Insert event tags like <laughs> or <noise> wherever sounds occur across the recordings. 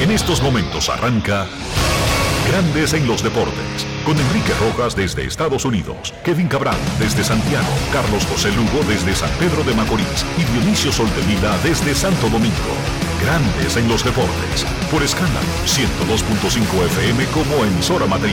En estos momentos arranca Grandes en los Deportes, con Enrique Rojas desde Estados Unidos, Kevin Cabral desde Santiago, Carlos José Lugo desde San Pedro de Macorís y Dionisio Solterida desde Santo Domingo. Grandes en los Deportes, por escándalo 102.5 FM como emisora matriz.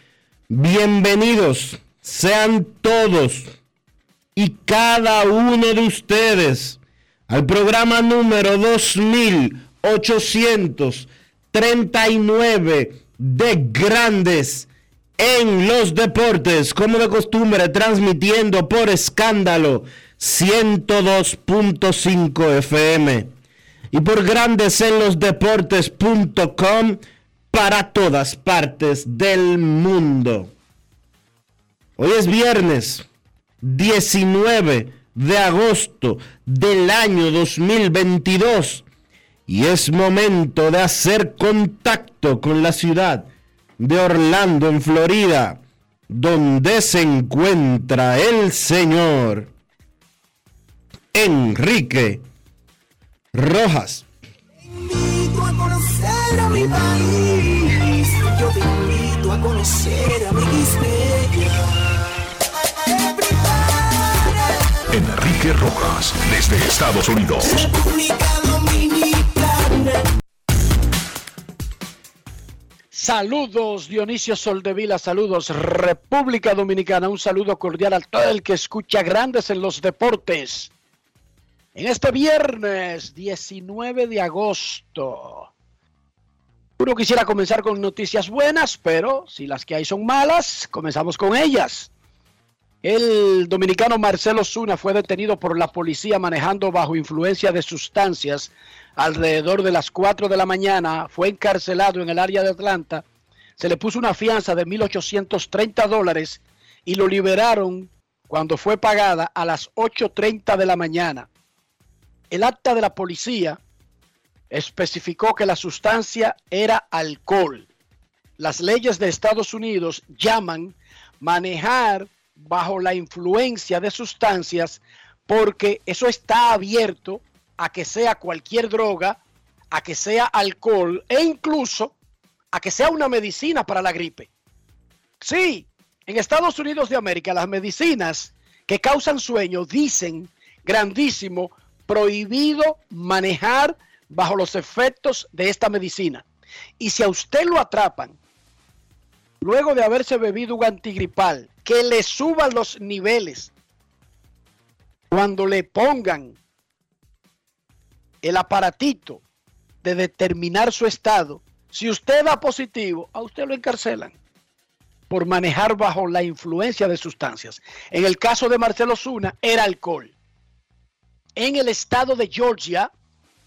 Bienvenidos sean todos y cada uno de ustedes al programa número 2839 de Grandes en los Deportes, como de costumbre, transmitiendo por escándalo 102.5 FM y por Grandes en los Deportes.com para todas partes del mundo. Hoy es viernes 19 de agosto del año 2022 y es momento de hacer contacto con la ciudad de Orlando, en Florida, donde se encuentra el señor Enrique Rojas. Enrique Rojas, desde Estados Unidos. República Dominicana. Saludos Dionisio Soldevila, saludos República Dominicana, un saludo cordial a todo el que escucha Grandes en los Deportes. En este viernes 19 de agosto. Uno quisiera comenzar con noticias buenas, pero si las que hay son malas, comenzamos con ellas. El dominicano Marcelo Zuna fue detenido por la policía manejando bajo influencia de sustancias alrededor de las 4 de la mañana. Fue encarcelado en el área de Atlanta. Se le puso una fianza de 1.830 dólares y lo liberaron cuando fue pagada a las 8.30 de la mañana. El acta de la policía especificó que la sustancia era alcohol. Las leyes de Estados Unidos llaman manejar bajo la influencia de sustancias porque eso está abierto a que sea cualquier droga, a que sea alcohol e incluso a que sea una medicina para la gripe. Sí, en Estados Unidos de América las medicinas que causan sueño dicen grandísimo prohibido manejar bajo los efectos de esta medicina. Y si a usted lo atrapan luego de haberse bebido un antigripal, que le suban los niveles cuando le pongan el aparatito de determinar su estado, si usted da positivo, a usted lo encarcelan por manejar bajo la influencia de sustancias. En el caso de Marcelo Zuna, era alcohol. En el estado de Georgia,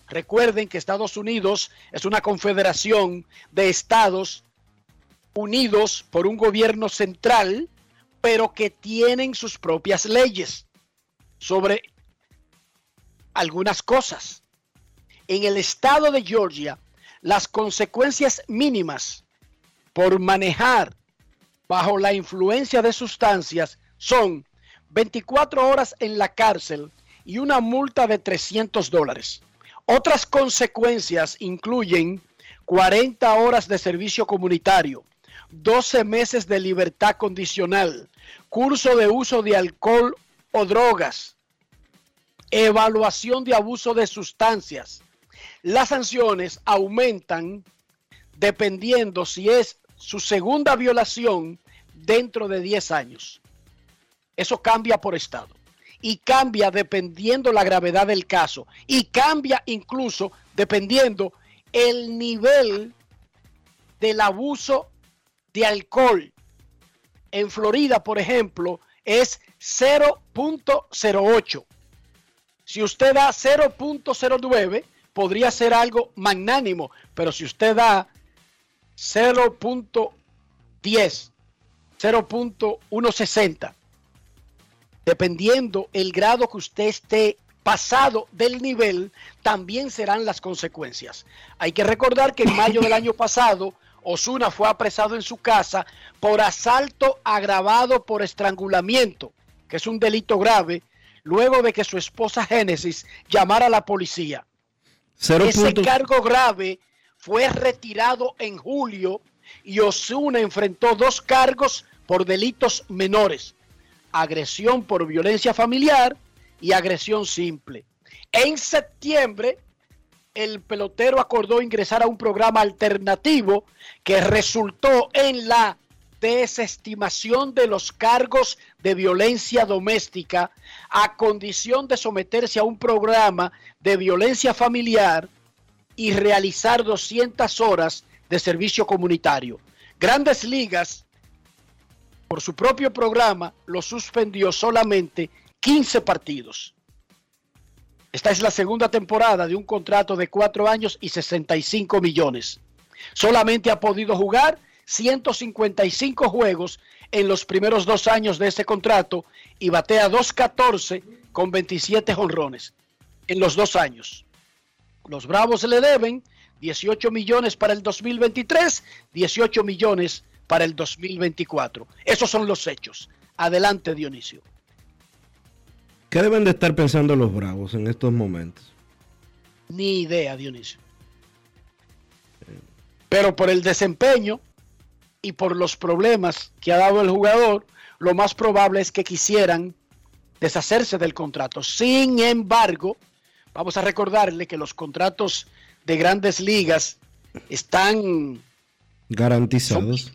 recuerden que Estados Unidos es una confederación de estados unidos por un gobierno central, pero que tienen sus propias leyes sobre algunas cosas. En el estado de Georgia, las consecuencias mínimas por manejar bajo la influencia de sustancias son 24 horas en la cárcel y una multa de 300 dólares. Otras consecuencias incluyen 40 horas de servicio comunitario, 12 meses de libertad condicional, curso de uso de alcohol o drogas, evaluación de abuso de sustancias. Las sanciones aumentan dependiendo si es su segunda violación dentro de 10 años. Eso cambia por estado y cambia dependiendo la gravedad del caso y cambia incluso dependiendo el nivel del abuso de alcohol. En Florida, por ejemplo, es 0.08. Si usted da 0.09, podría ser algo magnánimo, pero si usted da 0.10, 0.160, dependiendo el grado que usted esté pasado del nivel, también serán las consecuencias. Hay que recordar que en mayo del año pasado, Osuna fue apresado en su casa por asalto agravado por estrangulamiento, que es un delito grave, luego de que su esposa Génesis llamara a la policía. Ese cargo grave fue retirado en julio y Osuna enfrentó dos cargos por delitos menores agresión por violencia familiar y agresión simple. En septiembre, el pelotero acordó ingresar a un programa alternativo que resultó en la desestimación de los cargos de violencia doméstica a condición de someterse a un programa de violencia familiar y realizar 200 horas de servicio comunitario. Grandes Ligas por su propio programa, lo suspendió solamente 15 partidos. Esta es la segunda temporada de un contrato de 4 años y 65 millones. Solamente ha podido jugar 155 juegos en los primeros dos años de ese contrato y batea 2.14 con 27 honrones en los dos años. Los Bravos le deben 18 millones para el 2023, 18 millones para el 2024. Esos son los hechos. Adelante, Dionisio. ¿Qué deben de estar pensando los Bravos en estos momentos? Ni idea, Dionisio. Pero por el desempeño y por los problemas que ha dado el jugador, lo más probable es que quisieran deshacerse del contrato. Sin embargo, vamos a recordarle que los contratos de grandes ligas están garantizados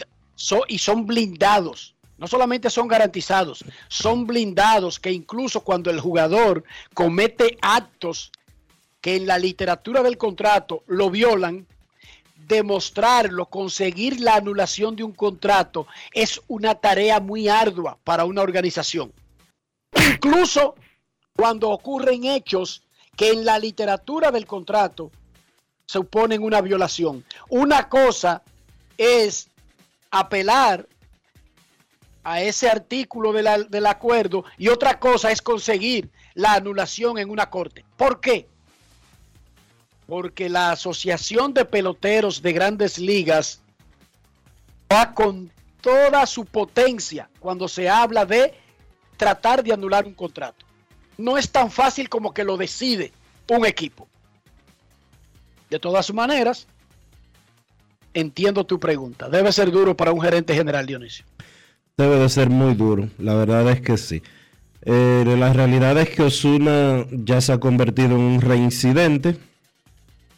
y son blindados. No solamente son garantizados, son blindados que incluso cuando el jugador comete actos que en la literatura del contrato lo violan, demostrarlo, conseguir la anulación de un contrato es una tarea muy ardua para una organización. Incluso cuando ocurren hechos que en la literatura del contrato suponen una violación. Una cosa es apelar a ese artículo del acuerdo y otra cosa es conseguir la anulación en una corte. ¿Por qué? Porque la Asociación de Peloteros de Grandes Ligas va con toda su potencia cuando se habla de tratar de anular un contrato. No es tan fácil como que lo decide un equipo. De todas maneras, entiendo tu pregunta. Debe ser duro para un gerente general, Dionisio. Debe de ser muy duro, la verdad es que sí. Eh, la realidad es que Osuna ya se ha convertido en un reincidente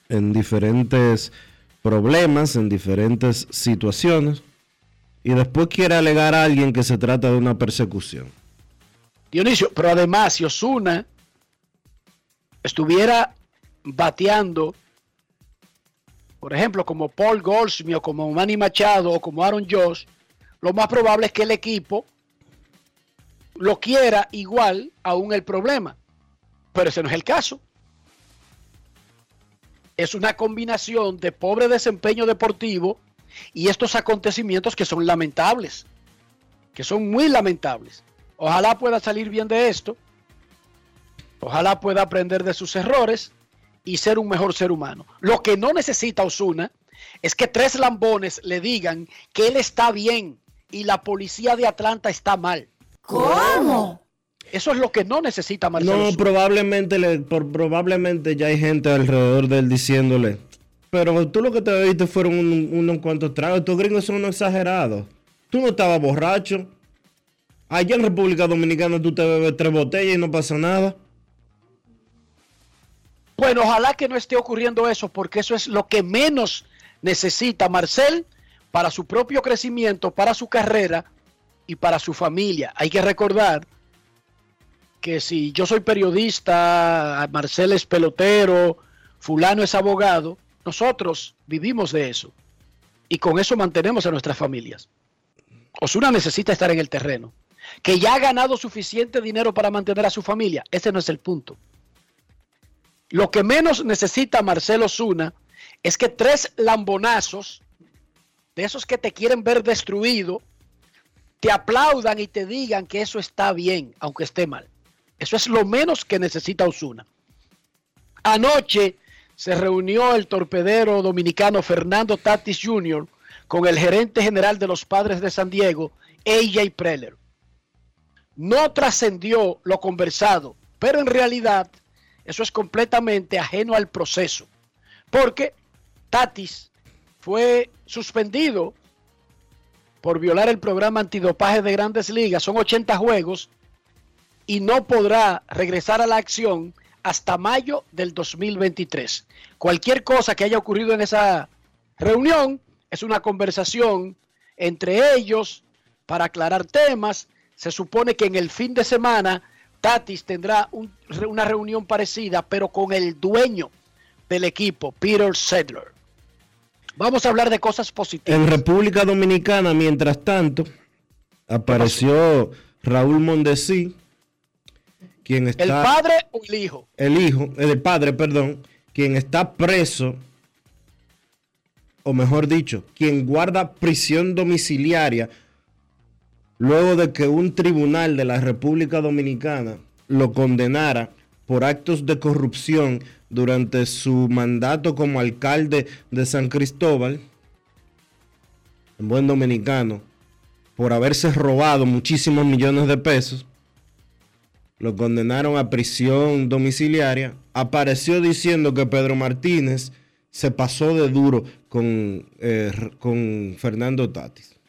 en diferentes problemas, en diferentes situaciones, y después quiere alegar a alguien que se trata de una persecución. Dionisio, pero además, si Osuna estuviera bateando por ejemplo, como Paul Goldsmith o como Manny Machado o como Aaron Josh, lo más probable es que el equipo lo quiera igual aún el problema. Pero ese no es el caso. Es una combinación de pobre desempeño deportivo y estos acontecimientos que son lamentables, que son muy lamentables. Ojalá pueda salir bien de esto. Ojalá pueda aprender de sus errores y ser un mejor ser humano. Lo que no necesita Osuna es que tres lambones le digan que él está bien y la policía de Atlanta está mal. ¿Cómo? Eso es lo que no necesita Marcelo. No, probablemente, le, por, probablemente ya hay gente alrededor de él diciéndole, Pero tú lo que te bebiste fueron un- unos cuantos tragos. Estos gringos son unos exagerados. Tú no estabas borracho. Allá en República Dominicana tú te bebes tres botellas y no pasa nada. Bueno, ojalá que no esté ocurriendo eso, porque eso es lo que menos necesita Marcel para su propio crecimiento, para su carrera y para su familia. Hay que recordar que si yo soy periodista, Marcel es pelotero, fulano es abogado, nosotros vivimos de eso. Y con eso mantenemos a nuestras familias. Osuna necesita estar en el terreno. Que ya ha ganado suficiente dinero para mantener a su familia. Ese no es el punto. Lo que menos necesita Marcelo Zuna es que tres lambonazos, de esos que te quieren ver destruido, te aplaudan y te digan que eso está bien, aunque esté mal. Eso es lo menos que necesita Osuna. Anoche se reunió el torpedero dominicano Fernando Tatis Jr. con el gerente general de los padres de San Diego, AJ Preller. No trascendió lo conversado, pero en realidad eso es completamente ajeno al proceso, porque Tatis fue suspendido por violar el programa antidopaje de grandes ligas, son 80 juegos, y no podrá regresar a la acción hasta mayo del 2023. Cualquier cosa que haya ocurrido en esa reunión es una conversación entre ellos para aclarar temas. Se supone que en el fin de semana Tatis tendrá un- una reunión parecida, pero con el dueño del equipo, Peter Sedler. Vamos a hablar de cosas positivas. En República Dominicana, mientras tanto, apareció Raúl Mondesí, quien está... ¿El padre o el hijo? el hijo, el padre, perdón, quien está preso, o mejor dicho, quien guarda prisión domiciliaria luego de que un tribunal de la República Dominicana lo condenara por actos de corrupción durante su mandato como alcalde de San Cristóbal, en buen dominicano, por haberse robado muchísimos millones de pesos lo condenaron a prisión domiciliaria, apareció diciendo que Pedro Martínez se pasó de duro con, eh, con Fernando Tatis.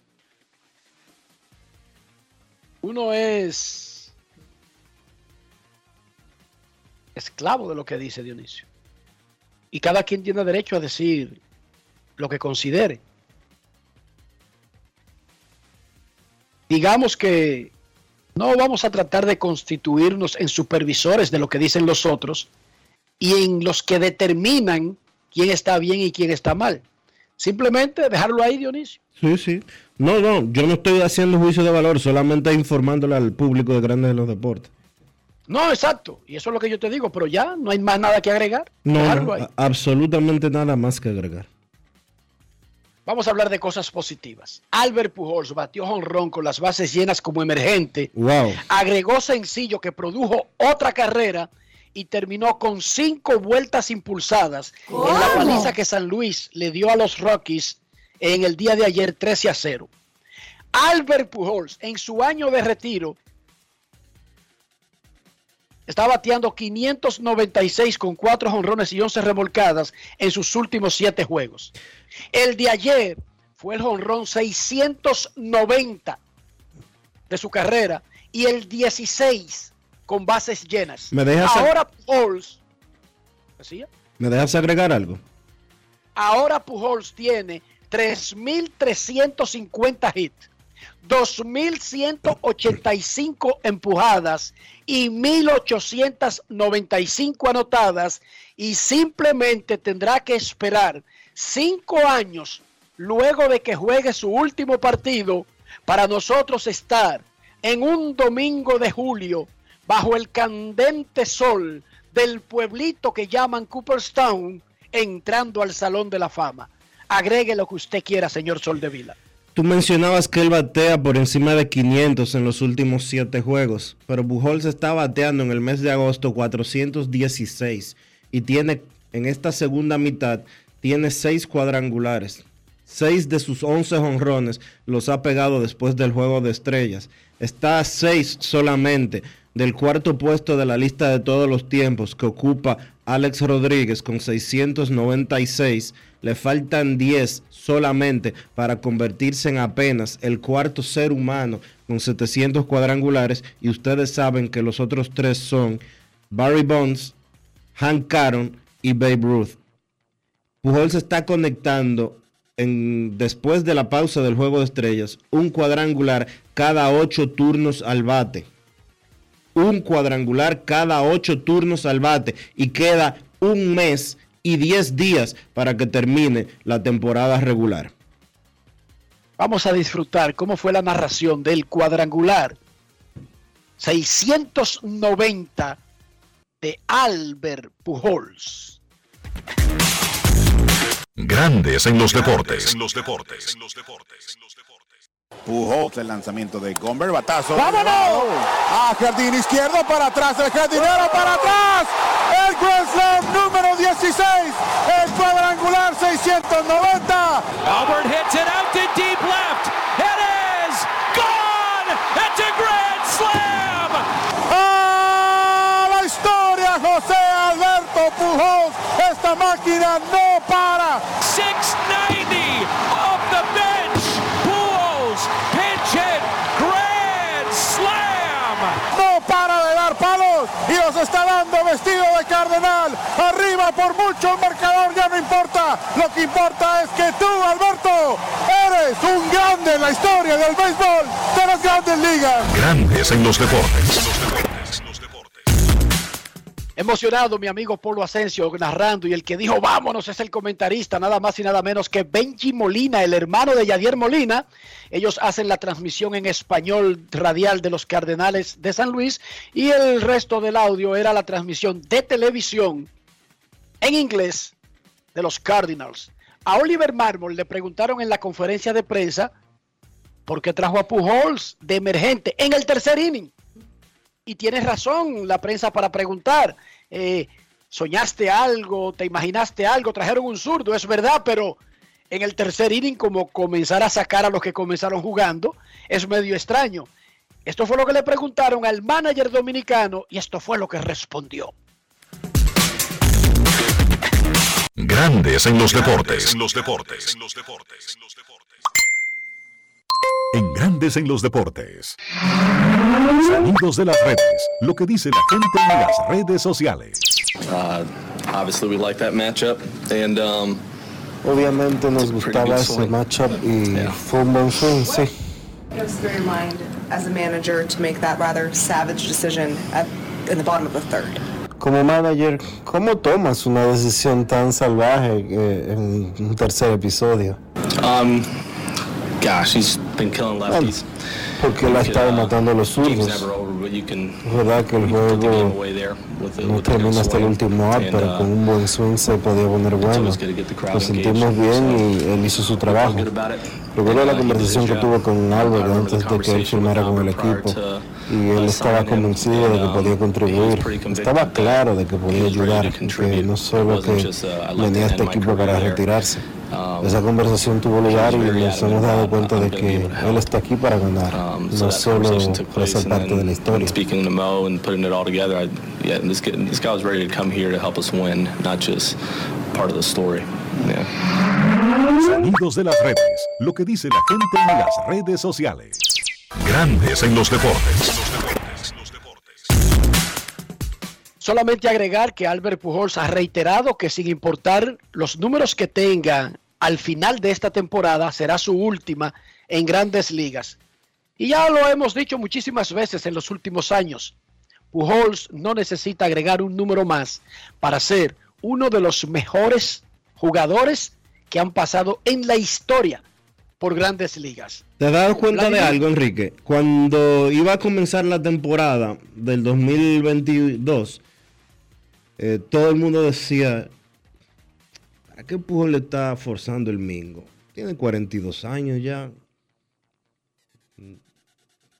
Uno es esclavo de lo que dice Dionisio. Y cada quien tiene derecho a decir lo que considere. Digamos que no vamos a tratar de constituirnos en supervisores de lo que dicen los otros y en los que determinan quién está bien y quién está mal. Simplemente dejarlo ahí, Dionisio. Sí, sí. No, no, yo no estoy haciendo juicio de valor, solamente informándole al público de Grandes de los Deportes. No, exacto. Y eso es lo que yo te digo, pero ya no hay más nada que agregar. No, no, absolutamente nada más que agregar. Vamos a hablar de cosas positivas. Albert Pujols batió jonrón con las bases llenas como emergente. Wow. Agregó sencillo que produjo otra carrera y terminó con cinco vueltas impulsadas en la paliza que San Luis le dio a los Rockies en el día de ayer 13 a 0. Albert Pujols en su año de retiro está bateando 596 con 4 jonrones y 11 remolcadas en sus últimos 7 juegos. El de ayer fue el jonrón 690 de su carrera y el 16 con bases llenas. ¿Me dejas- Ahora Pujols, ¿decía? ¿Me dejas agregar algo? Ahora Pujols tiene 3.350 hits, 2.185 empujadas y 1.895 anotadas y simplemente tendrá que esperar cinco años luego de que juegue su último partido para nosotros estar en un domingo de julio bajo el candente sol del pueblito que llaman Cooperstown entrando al Salón de la Fama. Agregue lo que usted quiera, señor Soldevila. Tú mencionabas que él batea por encima de 500 en los últimos 7 juegos, pero Pujols está bateando en el mes de agosto 416 y tiene en esta segunda mitad tiene 6 cuadrangulares. 6 de sus 11 honrones los ha pegado después del juego de estrellas. Está a 6 solamente del cuarto puesto de la lista de todos los tiempos que ocupa Alex Rodríguez con 696, le faltan 10 solamente para convertirse en apenas el cuarto ser humano con 700 cuadrangulares y ustedes saben que los otros tres son Barry Bonds, Hank Aaron y Babe Ruth. Pujols está conectando después de la pausa del juego de estrellas un cuadrangular cada ocho turnos al bate. Un cuadrangular cada ocho turnos al bate y queda un mes y diez días para que termine la temporada regular. Vamos a disfrutar cómo fue la narración del cuadrangular 690 de Albert Pujols. Grandes en los deportes. En los deportes. Pujols el lanzamiento de Gomber, batazo. ¡Vámonos! A jardín izquierdo para atrás, el jardinero para atrás. El Grand Slam número 16, el cuadrangular 690. Albert hits it out to deep left. It is gone. It's a grand slam. ¡A la historia, José Alberto Pujols! Esta máquina no para. 690 off the bench. Pujols pinch hit grand slam. No para de dar palos y los está dando vestido de cardenal. Arriba por mucho el marcador ya no importa. Lo que importa es que tú, Alberto, eres un grande en la historia del béisbol de las grandes ligas. Grandes en los deportes. Emocionado mi amigo Polo Asensio narrando y el que dijo vámonos es el comentarista, nada más y nada menos que Benji Molina, el hermano de Yadier Molina. Ellos hacen la transmisión en español radial de los Cardenales de San Luis y el resto del audio era la transmisión de televisión en inglés de los Cardinals. A Oliver Marmol le preguntaron en la conferencia de prensa por qué trajo a Pujols de emergente en el tercer inning y tienes razón la prensa para preguntar. eh, ¿Soñaste algo? ¿Te imaginaste algo? Trajeron un zurdo, es verdad, pero en el tercer inning, como comenzar a sacar a los que comenzaron jugando, es medio extraño. Esto fue lo que le preguntaron al manager dominicano y esto fue lo que respondió. Grandes en los deportes. En los deportes. En Grandes en los deportes. Sonidos de las redes. Lo que dice la gente en las redes sociales. Uh, obviously, we like that matchup, and um, Obviamente nos gustaba ese matchup y fue un buen swing, sí. It was through your mind as a manager to make that rather savage decision at, in the bottom of the third. Como manager, ¿cómo tomas una decisión tan salvaje eh, en un tercer episodio? um, gosh, he's been killing lefties. Porque él ha estado matando a los zurdos. never over, but you can, Es verdad que el juego no termina hasta el último out, pero uh, con un buen swing se podía poner bueno. Nos sentimos bien y él hizo su trabajo. Recuerdo la uh, did conversación que tuve con Albert antes de que él firmara con el equipo y él uh, estaba convencido de que podía um, contribuir. Estaba claro de que podía ayudar, que no solo que uh, venía a este equipo para retirarse. Um, Esa conversación tuvo lugar y nos hemos dado cuenta de que él está aquí para ganar, Um, no solo conversation took para place, ser and parte de la historia. speaking to Mo and putting it all together, I, yeah, this guy, this guy was ready to come here to help us win, not just part of the story. Yeah. Sonidos de las redes. Lo que dice la gente en las redes sociales. Grandes en los deportes. Solamente agregar que Albert Pujols ha reiterado que sin importar los números que tenga al final de esta temporada, será su última en grandes ligas. Y ya lo hemos dicho muchísimas veces en los últimos años. Pujols no necesita agregar un número más para ser uno de los mejores jugadores que han pasado en la historia por grandes ligas. ¿Te has dado cuenta de algo, Enrique? Cuando iba a comenzar la temporada del 2022, eh, todo el mundo decía, ¿para qué Pujol le está forzando el mingo? Tiene 42 años ya.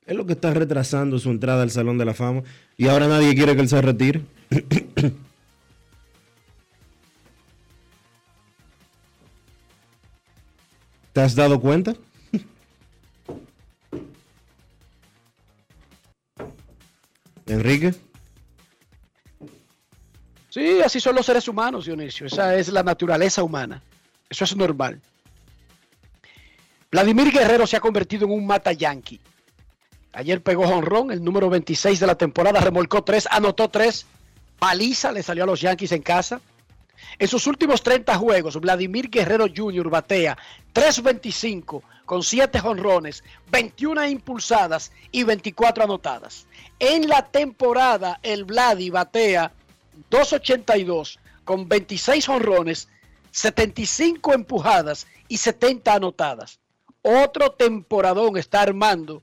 Es lo que está retrasando su entrada al Salón de la Fama. Y ahora nadie quiere que él se retire. <coughs> ¿Te has dado cuenta? <coughs> Enrique. Sí, así son los seres humanos, Dionisio. Esa es la naturaleza humana. Eso es normal. Vladimir Guerrero se ha convertido en un mata yankee. Ayer pegó jonrón, el número 26 de la temporada, remolcó 3, anotó 3. Paliza le salió a los Yankees en casa. En sus últimos 30 juegos, Vladimir Guerrero Jr. batea 3.25 con 7 jonrones, 21 impulsadas y 24 anotadas. En la temporada, el Vladi batea 2.82 con 26 jonrones, 75 empujadas y 70 anotadas. Otro temporadón está armando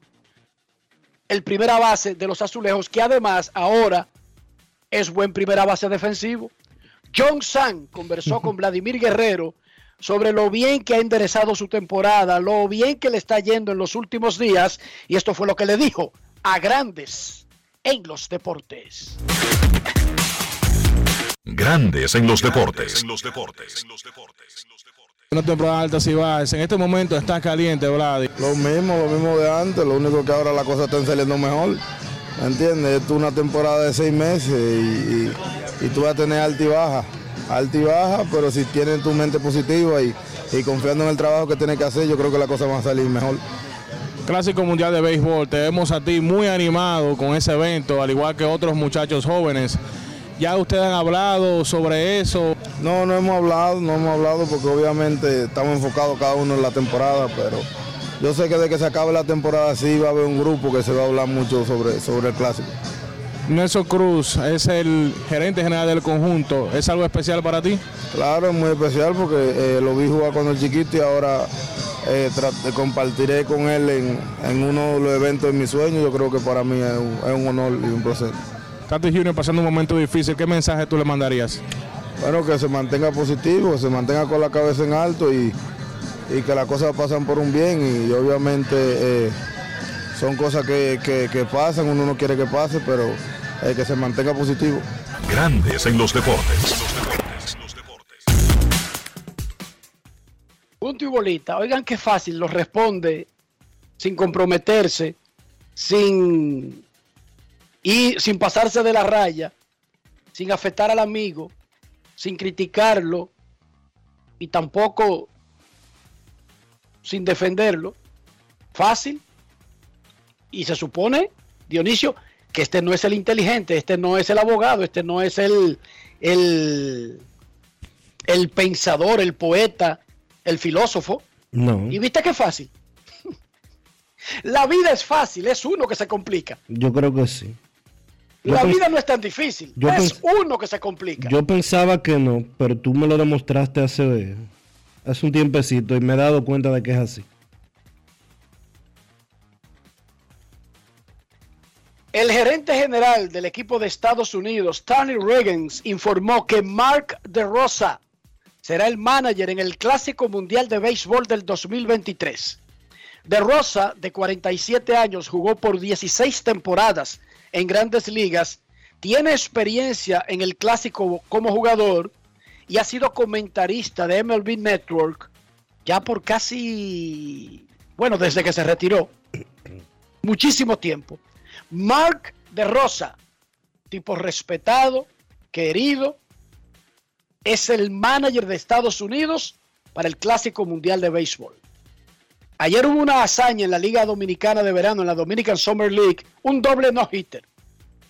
el primera base de los azulejos, que además ahora es buen primera base defensivo. John San conversó con <laughs> Vladimir Guerrero sobre lo bien que ha enderezado su temporada, lo bien que le está yendo en los últimos días, y esto fue lo que le dijo a grandes en los deportes. Grandes en los deportes. Una temporada alta si va, en este momento está caliente, Vlad. Lo mismo, lo mismo de antes, lo único que ahora la cosa está saliendo mejor. ¿Me entiendes? Esto es una temporada de seis meses y, y, y, tú vas a tener alta y baja. Alta y baja, pero si tienes tu mente positiva y, y confiando en el trabajo que tienes que hacer, yo creo que la cosa va a salir mejor. Clásico Mundial de Béisbol, te vemos a ti muy animado con ese evento, al igual que otros muchachos jóvenes. ¿Ya ustedes han hablado sobre eso? No, no hemos hablado, no hemos hablado porque obviamente estamos enfocados cada uno en la temporada, pero yo sé que de que se acabe la temporada sí va a haber un grupo que se va a hablar mucho sobre, sobre el clásico. Nelson Cruz es el gerente general del conjunto. ¿Es algo especial para ti? Claro, es muy especial porque eh, lo vi jugar cuando el chiquito y ahora eh, compartiré con él en, en, uno de los eventos de mi sueño. Yo creo que para mí es un, es un honor y un placer. Tati Junior pasando un momento difícil, ¿qué mensaje tú le mandarías? Bueno, que se mantenga positivo, que se mantenga con la cabeza en alto y, y que las cosas pasan por un bien y, obviamente eh, son cosas que, que, que, pasan, uno no quiere que pase, pero eh, que se mantenga positivo. Grandes en los deportes. Punto y bolita. Oigan qué fácil lo responde sin comprometerse, sin y sin pasarse de la raya, sin afectar al amigo, sin criticarlo y tampoco sin defenderlo. Fácil. Y se supone, Dionisio, que este no es el inteligente, este no es el abogado, este no es el, el, el pensador, el poeta, el filósofo. No. Y viste qué fácil. <laughs> La vida es fácil, es uno que se complica. Yo creo que sí. La vida no es tan difícil, es uno que se complica. Yo pensaba que no, pero tú me lo demostraste hace, hace un tiempecito y me he dado cuenta de que es así. El gerente general del equipo de Estados Unidos, Tony Reagans, informó que Mark DeRosa será el manager en el Clásico Mundial de Béisbol del 2023. DeRosa, de 47 años, jugó por 16 temporadas en grandes ligas, tiene experiencia en el clásico como jugador y ha sido comentarista de MLB Network ya por casi, bueno, desde que se retiró, muchísimo tiempo. Mark de Rosa, tipo respetado, querido, es el manager de Estados Unidos para el Clásico Mundial de Béisbol. Ayer hubo una hazaña en la Liga Dominicana de Verano, en la Dominican Summer League, un doble no-hitter.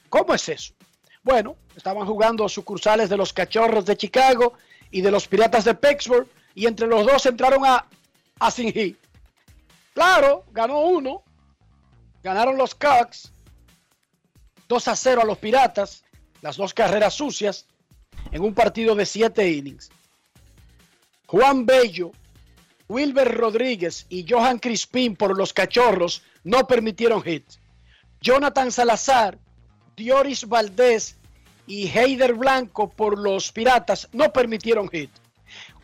¿Cómo es eso? Bueno, estaban jugando sucursales de los Cachorros de Chicago y de los Piratas de Pittsburgh y entre los dos entraron a, a sin hit. Claro, ganó uno, ganaron los Cubs 2 a 0 a los Piratas, las dos carreras sucias en un partido de 7 innings. Juan Bello, Wilber Rodríguez y Johan Crispín por los Cachorros no permitieron hits. Jonathan Salazar Dioris Valdés y Heider Blanco por los Piratas no permitieron hit.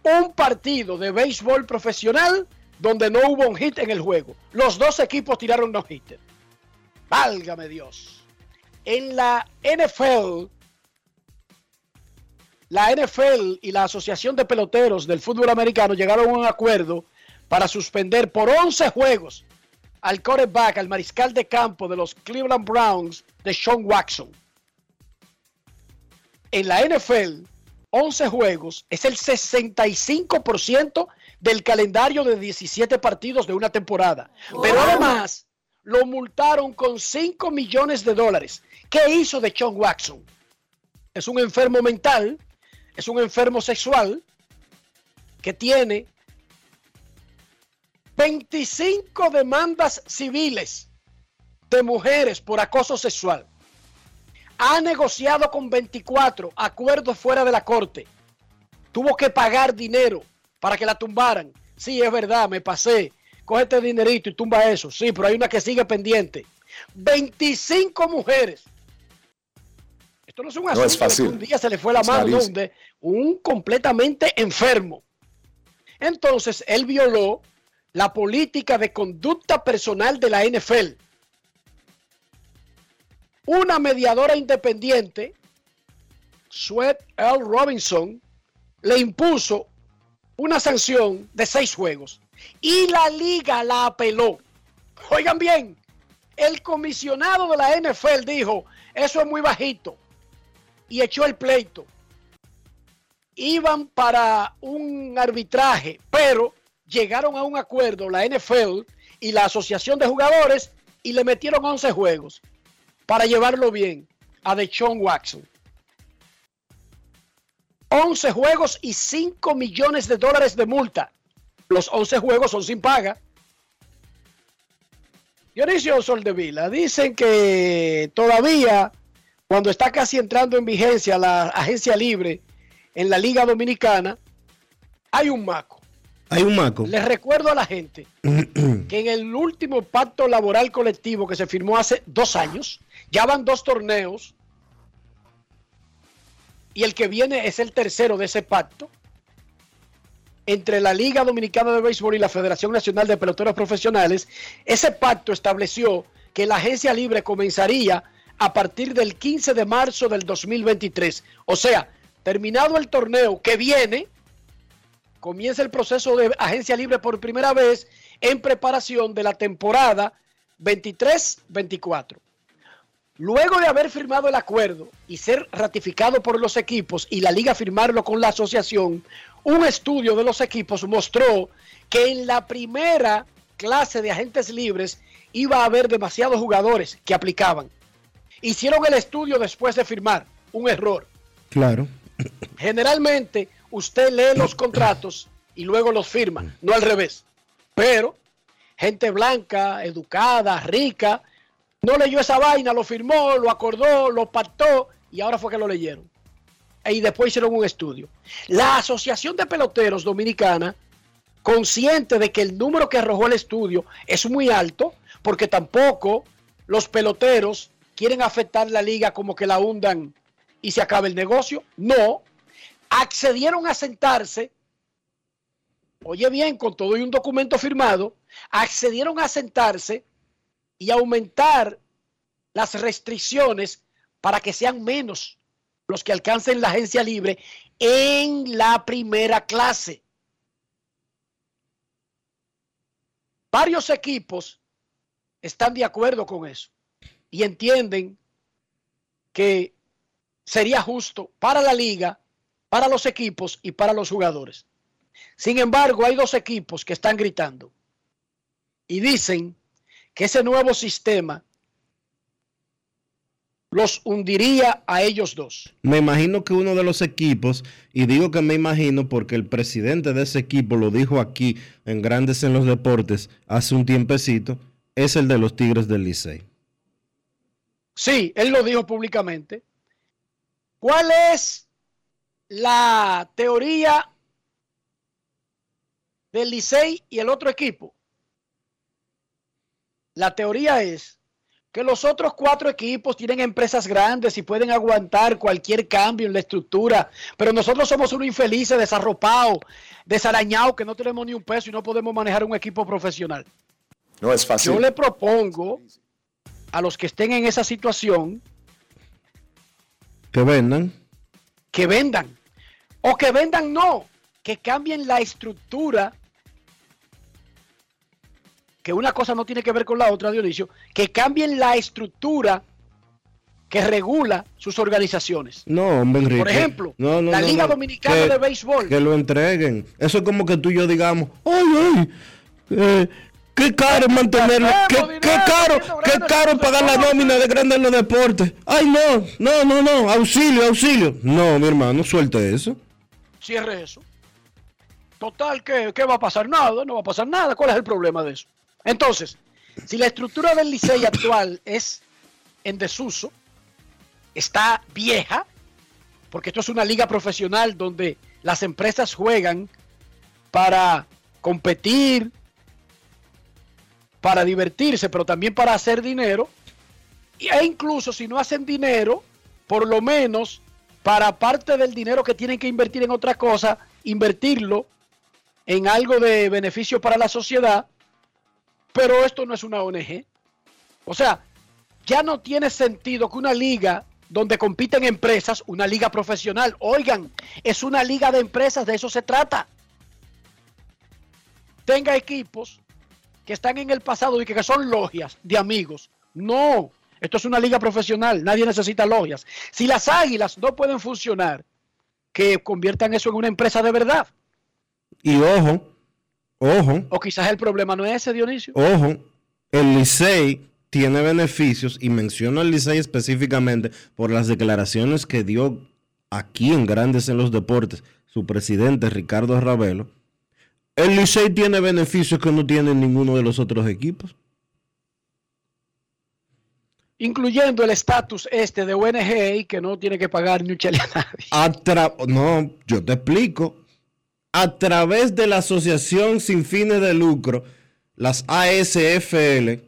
Un partido de béisbol profesional donde no hubo un hit en el juego. Los dos equipos tiraron no hit. Válgame Dios. En la NFL, la NFL y la Asociación de Peloteros del Fútbol Americano llegaron a un acuerdo para suspender por 11 juegos al quarterback, al mariscal de campo de los Cleveland Browns, de Sean Watson. En la NFL, 11 juegos es el 65% del calendario de 17 partidos de una temporada. Pero además, lo multaron con 5 millones de dólares. ¿Qué hizo de Sean Watson? Es un enfermo mental, es un enfermo sexual que tiene 25 demandas civiles de mujeres por acoso sexual. Ha negociado con 24 acuerdos fuera de la corte. Tuvo que pagar dinero para que la tumbaran. Sí, es verdad, me pasé. Cógete dinerito y tumba eso. Sí, pero hay una que sigue pendiente. 25 mujeres. Esto no es un No asunto es fácil. de que un día se le fue la Es mano, malísimo. donde un completamente enfermo. Entonces, él violó la política de conducta personal de la NFL. Una mediadora independiente, Sweat L. Robinson, le impuso una sanción de seis juegos y la liga la apeló. Oigan bien, el comisionado de la NFL dijo, eso es muy bajito y echó el pleito. Iban para un arbitraje, pero llegaron a un acuerdo la NFL y la Asociación de Jugadores y le metieron 11 juegos para llevarlo bien a Deshaun Watson. 11 juegos y 5 millones de dólares de multa. Los 11 juegos son sin paga. Dionisio Soldevila, dicen que todavía, cuando está casi entrando en vigencia la agencia libre en la Liga Dominicana, hay un maco. Hay un maco. Les recuerdo a la gente <clears throat> que en el último pacto laboral colectivo que se firmó hace dos años, ya van dos torneos y el que viene es el tercero de ese pacto entre la Liga Dominicana de Béisbol y la Federación Nacional de Peloteros Profesionales. Ese pacto estableció que la agencia libre comenzaría a partir del 15 de marzo del 2023. O sea, terminado el torneo que viene, comienza el proceso de agencia libre por primera vez en preparación de la temporada 23-24. Luego de haber firmado el acuerdo y ser ratificado por los equipos y la liga firmarlo con la asociación, un estudio de los equipos mostró que en la primera clase de agentes libres iba a haber demasiados jugadores que aplicaban. Hicieron el estudio después de firmar, un error. Claro. Generalmente usted lee los <coughs> contratos y luego los firma, no al revés. Pero gente blanca, educada, rica, no leyó esa vaina, lo firmó, lo acordó, lo pactó y ahora fue que lo leyeron. Y después hicieron un estudio. La Asociación de Peloteros Dominicana, consciente de que el número que arrojó el estudio es muy alto, porque tampoco los peloteros quieren afectar la liga como que la hundan y se acabe el negocio. No, accedieron a sentarse, oye bien, con todo y un documento firmado, accedieron a sentarse y aumentar las restricciones para que sean menos los que alcancen la agencia libre en la primera clase. Varios equipos están de acuerdo con eso y entienden que sería justo para la liga, para los equipos y para los jugadores. Sin embargo, hay dos equipos que están gritando y dicen que ese nuevo sistema los hundiría a ellos dos. Me imagino que uno de los equipos, y digo que me imagino porque el presidente de ese equipo lo dijo aquí en Grandes en los Deportes hace un tiempecito, es el de los Tigres del Licey. Sí, él lo dijo públicamente. ¿Cuál es la teoría del Licey y el otro equipo? La teoría es que los otros cuatro equipos tienen empresas grandes y pueden aguantar cualquier cambio en la estructura, pero nosotros somos unos infelices, desarropados, desarañados, que no tenemos ni un peso y no podemos manejar un equipo profesional. No es fácil. Yo le propongo a los que estén en esa situación Que vendan. que vendan. O que vendan no, que cambien la estructura que una cosa no tiene que ver con la otra, Dionisio, que cambien la estructura que regula sus organizaciones. No, hombre, Enrique. Por ejemplo, No, no, la Liga no. Dominicana Que- de Béisbol. Que lo entreguen. Eso es como que tú y yo digamos, ay, ay, eh, qué caro mantenerlo, qué, qué caro, qué caro pagar la nómina de grandes en los deportes. Ay, no, no, no, no, auxilio, auxilio. No, mi hermano, suelte eso. Cierre eso. Total, ¿qué, ¿qué va a pasar? Nada, no va a pasar nada. ¿Cuál es el problema de eso? Entonces, si la estructura del Licey actual es en desuso, está vieja, porque esto es una liga profesional donde las empresas juegan para competir, para divertirse, pero también para hacer dinero, e incluso si no hacen dinero, por lo menos para parte del dinero que tienen que invertir en otra cosa, invertirlo en algo de beneficio para la sociedad, pero esto no es una ONG. O sea, ya no tiene sentido que una liga donde compiten empresas, una liga profesional, oigan, es una liga de empresas, de eso se trata. Tenga equipos que están en el pasado y que son logias de amigos. No, esto es una liga profesional, nadie necesita logias. Si las águilas no pueden funcionar, que conviertan eso en una empresa de verdad. Y ojo, ojo, O quizás el problema no es ese, Dionisio. ojo, el Licey tiene beneficios y menciono al Licey específicamente por las declaraciones que dio aquí en Grandes en los Deportes su presidente Ricardo Ravelo. El Licey tiene beneficios que no tienen ninguno de los otros equipos. Incluyendo el estatus este de ONG y que no tiene que pagar ni un chele a nadie. A tra- no, yo te explico. A través de la Asociación Sin Fines de Lucro, las ASFL,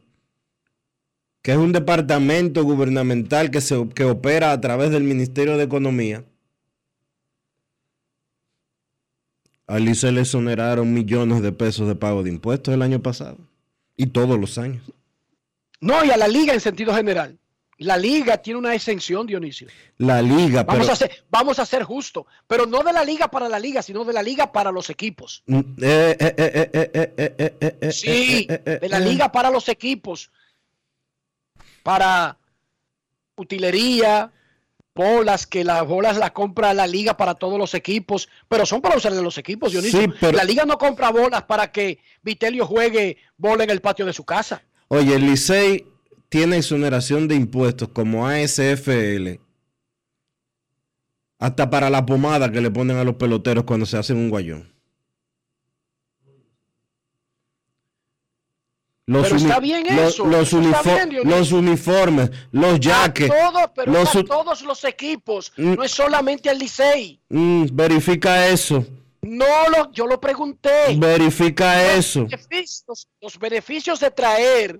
que es un departamento gubernamental que, se, que opera a través del Ministerio de Economía, A Lice le exoneraron millones de pesos de pago de impuestos el año pasado y todos los años. No, y a la liga en sentido general. La liga tiene una exención, Dionisio. La liga, vamos. A ser, vamos a ser justo, pero no de la liga para la liga, sino de la liga para los equipos. Sí, de la liga para los equipos. Para utilería, bolas, que las bolas las compra la liga para todos los equipos, pero son para usar de los equipos, Dionisio. Sí, pero- La liga no compra bolas para que Vitelio juegue bola en el patio de su casa. Oye, el Licey tiene exoneración de impuestos como ASFL. Hasta para la pomada que le ponen a los peloteros cuando se hacen un guayón. Los Pero está bien los- eso, Los, bien, uniformes, los jackets. Todo, pero los a todos los equipos, Mm. no es solamente al Licey. Mm, verifica eso. No lo, yo lo pregunté. Verifica eso. beneficios, los beneficios de traer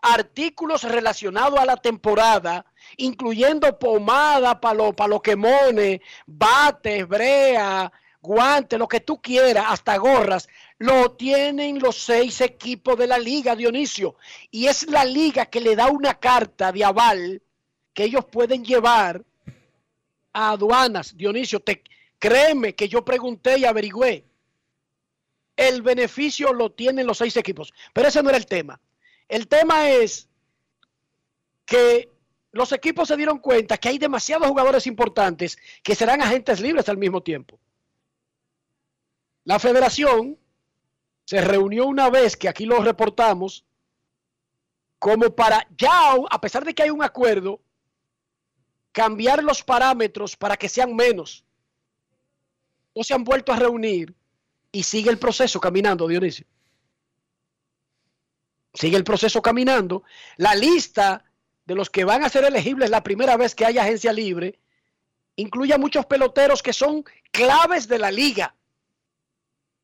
artículos relacionados a la temporada, incluyendo pomada para los pa los quemones, bates, brea, guantes, lo que tú quieras, hasta gorras, lo tienen los seis equipos de la liga, Dionisio. Y es la liga que le da una carta de aval que ellos pueden llevar a aduanas. Dionisio, te, créeme que yo pregunté y averigüé. El beneficio lo tienen los seis equipos. Pero ese no era el tema. El tema es que los equipos se dieron cuenta que hay demasiados jugadores importantes que serán agentes libres al mismo tiempo. La federación se reunió una vez, que aquí lo reportamos, como para ya, a pesar de que hay un acuerdo, cambiar los parámetros para que sean menos. No se han vuelto a reunir y sigue el proceso caminando, Dionisio. Sigue el proceso caminando. La lista de los que van a ser elegibles la primera vez que haya agencia libre incluye a muchos peloteros que son claves de la liga.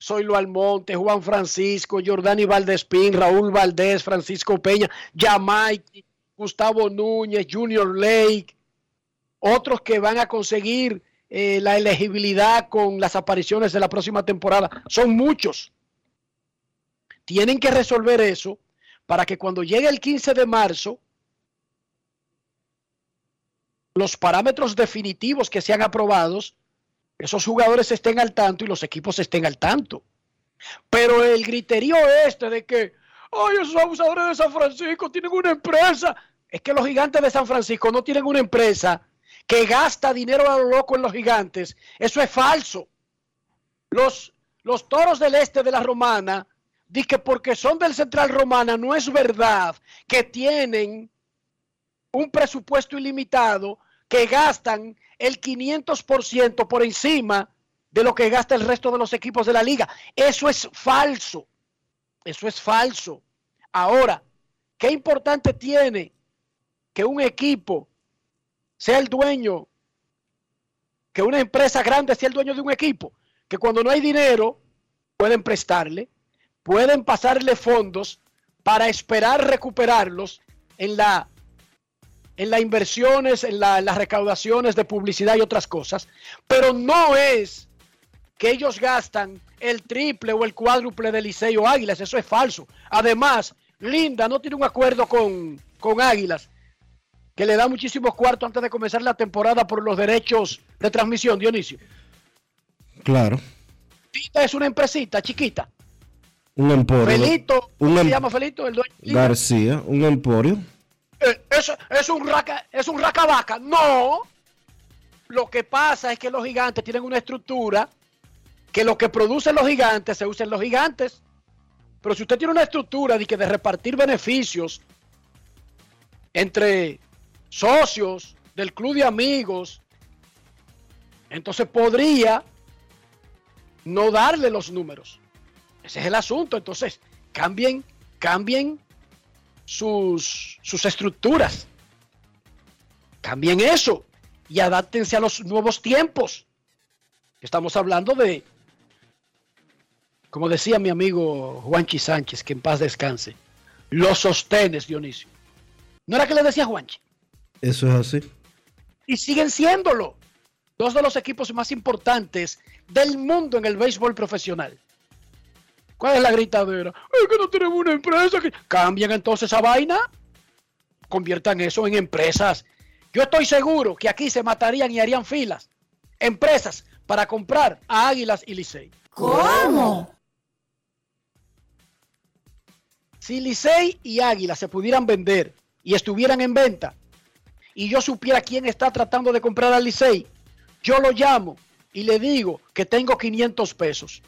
Zoilo Almonte, Juan Francisco, Jordani Valdespín, Raúl Valdés, Francisco Peña, Yamaiki, Gustavo Núñez, Junior Lake, otros que van a conseguir eh, la elegibilidad con las apariciones de la próxima temporada. Son muchos. Tienen que resolver eso para que cuando llegue el 15 de marzo, los parámetros definitivos que sean aprobados, esos jugadores estén al tanto y los equipos estén al tanto. Pero el griterío este de que, ay, esos abusadores de San Francisco tienen una empresa. Es que los gigantes de San Francisco no tienen una empresa que gasta dinero a lo loco en los gigantes. Eso es falso. Los, los toros del este de la Romana, di que porque son del Central Romana, no es verdad que tienen un presupuesto ilimitado que gastan el 500% por encima de lo que gasta el resto de los equipos de la liga. Eso es falso. Eso es falso. Ahora, ¿qué importante tiene que un equipo sea el dueño, que una empresa grande sea el dueño de un equipo? Que cuando no hay dinero, pueden prestarle, pueden pasarle fondos para esperar recuperarlos en la en las inversiones, en, la, en, las recaudaciones de publicidad y otras cosas, pero no es que ellos gastan el triple o el cuádruple de Liceo Águilas, eso es falso. Además, Linda no tiene un acuerdo con, con Águilas, que le da muchísimos cuartos antes de comenzar la temporada por los derechos de transmisión, Dionisio. Claro. Linda es una empresita chiquita. Un emporio. Felito, un se em- llama Felito? El dueño. García, un emporio. Eh, es, es, un raca, es un raca vaca. No. Lo que pasa es que los gigantes tienen una estructura que lo que producen los gigantes se usa en los gigantes. Pero si usted tiene una estructura de que de repartir beneficios entre socios del club de amigos, entonces podría no darle los números. Ese es el asunto. Entonces, cambien, cambien sus, sus estructuras. Cambien eso y adáptense a los nuevos tiempos. Estamos hablando de, como decía mi amigo Juanchi Sánchez, que en paz descanse, los sostenes, Dionisio. ¿No era que le decía Juanchi? Eso es así. Y siguen siéndolo. Dos de los equipos más importantes del mundo en el béisbol profesional. ¿Cuál es la gritadera? Es que no tenemos una empresa que... Cambien entonces esa vaina. Conviertan eso en empresas. Yo estoy seguro que aquí se matarían y harían filas. Empresas para comprar a Águilas y Licey. ¿Cómo? Si Licey y Águilas se pudieran vender y estuvieran en venta y yo supiera quién está tratando de comprar al Licey, yo lo llamo y le digo que tengo 500 pesos.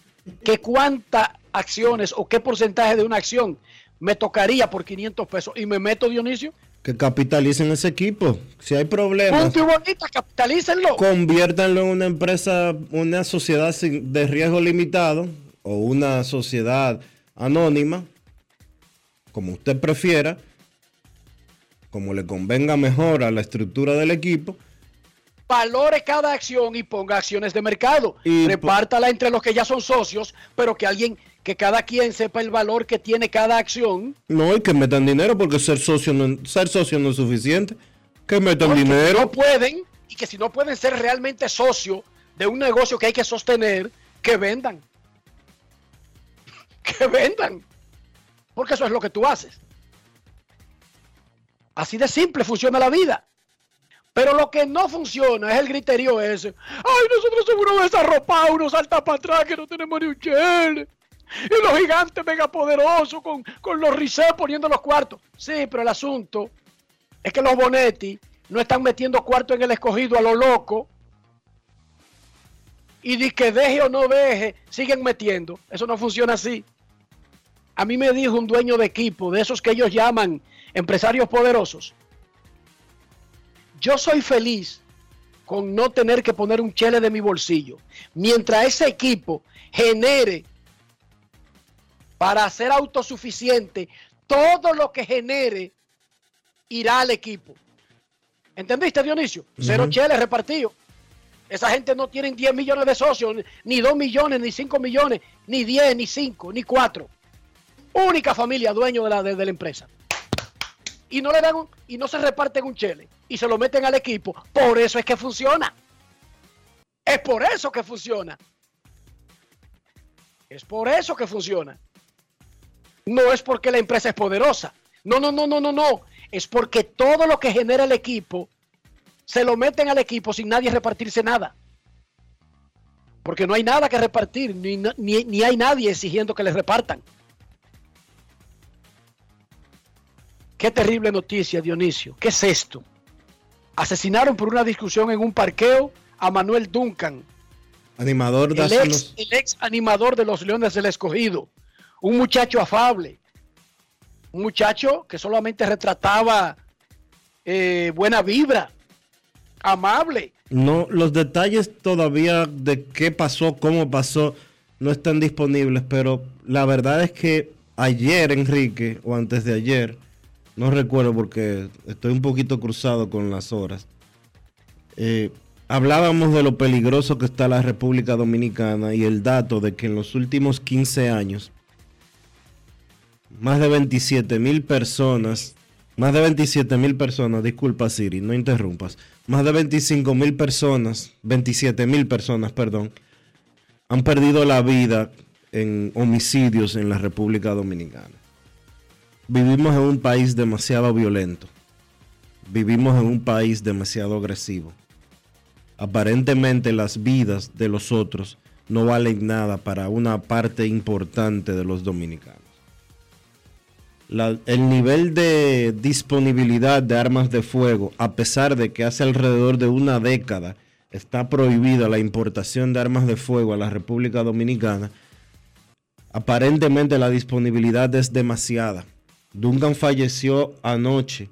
Que cuántas acciones o qué porcentaje de una acción me tocaría por 500 pesos y me meto, Dionisio. Que capitalicen ese equipo. Si hay problemas, Punto y bonita, capitalícenlo. conviértanlo en una empresa, una sociedad de riesgo limitado o una sociedad anónima, como usted prefiera, como le convenga mejor a la estructura del equipo. valore cada acción y ponga acciones de mercado. Y Repártala entre los que ya son socios, pero que alguien, que cada quien sepa el valor que tiene cada acción. No, y que metan dinero porque ser socio no, ser socio no es suficiente. Que metan porque dinero. No pueden, y que si no pueden ser realmente socio de un negocio que hay que sostener, que vendan. <laughs> Que vendan. Porque eso es lo que tú haces. Así de simple funciona la vida. Pero lo que no funciona es el griterío ese. Ay, nosotros somos unos desarropados, unos salta para atrás que no tenemos ni un chel. Y los gigantes megapoderosos con, con los risés poniendo los cuartos. Sí, pero el asunto es que los Bonetti no están metiendo cuartos en el escogido a lo loco. Y de que deje o no deje, siguen metiendo. Eso no funciona así. A mí me dijo un dueño de equipo, de esos que ellos llaman empresarios poderosos. Yo soy feliz con no tener que poner un chele de mi bolsillo. Mientras ese equipo genere para ser autosuficiente, todo lo que genere irá al equipo. ¿Entendiste, Dionisio? Cero Ujú. cheles repartidos. Esa gente no tiene 10 millones de socios, ni 2 millones, ni 5 millones, ni 10, ni 5, ni 4. Única familia dueño de la, de, de la empresa. Y no le dan un- y no se reparten un chele y se lo meten al equipo. Por eso es que funciona. Es por eso que funciona. Es por eso que funciona. No es porque la empresa es poderosa. No, no, no, no, no, no. Es porque todo lo que genera el equipo se lo meten al equipo sin nadie repartirse nada. Porque no hay nada que repartir, ni, ni, ni hay nadie exigiendo que les repartan. Qué terrible noticia, Dionisio. ¿Qué es esto? Asesinaron por una discusión en un parqueo a Manuel Duncan, Animador de el ex animador de los Leones del Escogido. Un muchacho afable. Un muchacho que solamente retrataba eh, buena vibra, amable. No, los detalles todavía de qué pasó, cómo pasó, no están disponibles, pero la verdad es que ayer, Enrique, o antes de ayer, no recuerdo porque estoy un poquito cruzado con las horas, eh, hablábamos de lo peligroso que está la República Dominicana y el dato de que en los últimos 15 años, más de 27 mil personas, más de 27 mil personas, disculpa Siri, no interrumpas, más de 25 mil personas, 27 mil personas, perdón, han perdido la vida en homicidios en la República Dominicana. Vivimos en un país demasiado violento. Vivimos en un país demasiado agresivo. Aparentemente las vidas de los otros no valen nada para una parte importante de los dominicanos. El nivel de disponibilidad de armas de fuego, a pesar de que hace alrededor de una década está prohibida la importación de armas de fuego a la República Dominicana, aparentemente la disponibilidad es demasiada. Duncan falleció anoche,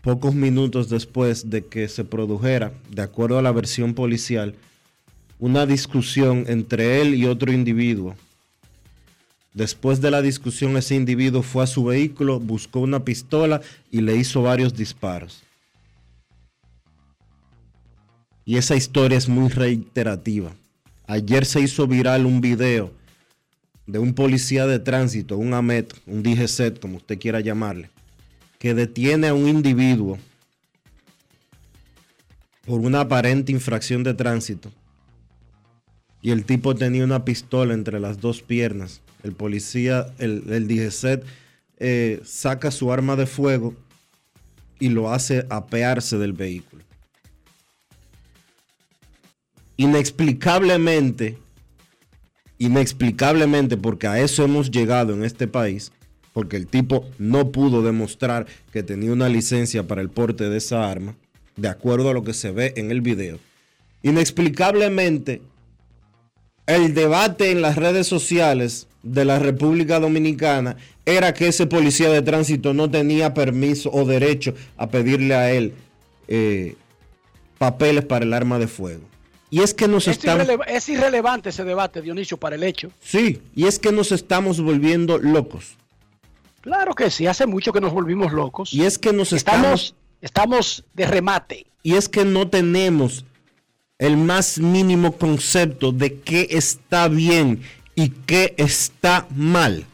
pocos minutos después de que se produjera, de acuerdo a la versión policial, una discusión entre él y otro individuo. Después de la discusión, ese individuo fue a su vehículo, buscó una pistola y le hizo varios disparos. Y esa historia es muy reiterativa. Ayer se hizo viral un video de un policía de tránsito, un AMET, un DGZ, como usted quiera llamarle, que detiene a un individuo por una aparente infracción de tránsito. Y el tipo tenía una pistola entre las dos piernas. El policía, el, el eh, saca su arma de fuego y lo hace apearse del vehículo. Inexplicablemente, inexplicablemente, porque a eso hemos llegado en este país, porque el tipo no pudo demostrar que tenía una licencia para el porte de esa arma, de acuerdo a lo que se ve en el video. Inexplicablemente, el debate en las redes sociales de la República Dominicana era que ese policía de tránsito no tenía permiso o derecho a pedirle a él eh, papeles para el arma de fuego. Y es que nos Es, estamos... irrele- es irrelevante ese debate, Dionisio, para el hecho. Sí, y es que nos estamos volviendo locos. Claro que sí, hace mucho que nos volvimos locos. Y es que nos estamos, estamos de remate. Y es que no tenemos el más mínimo concepto de qué está bien y qué está mal.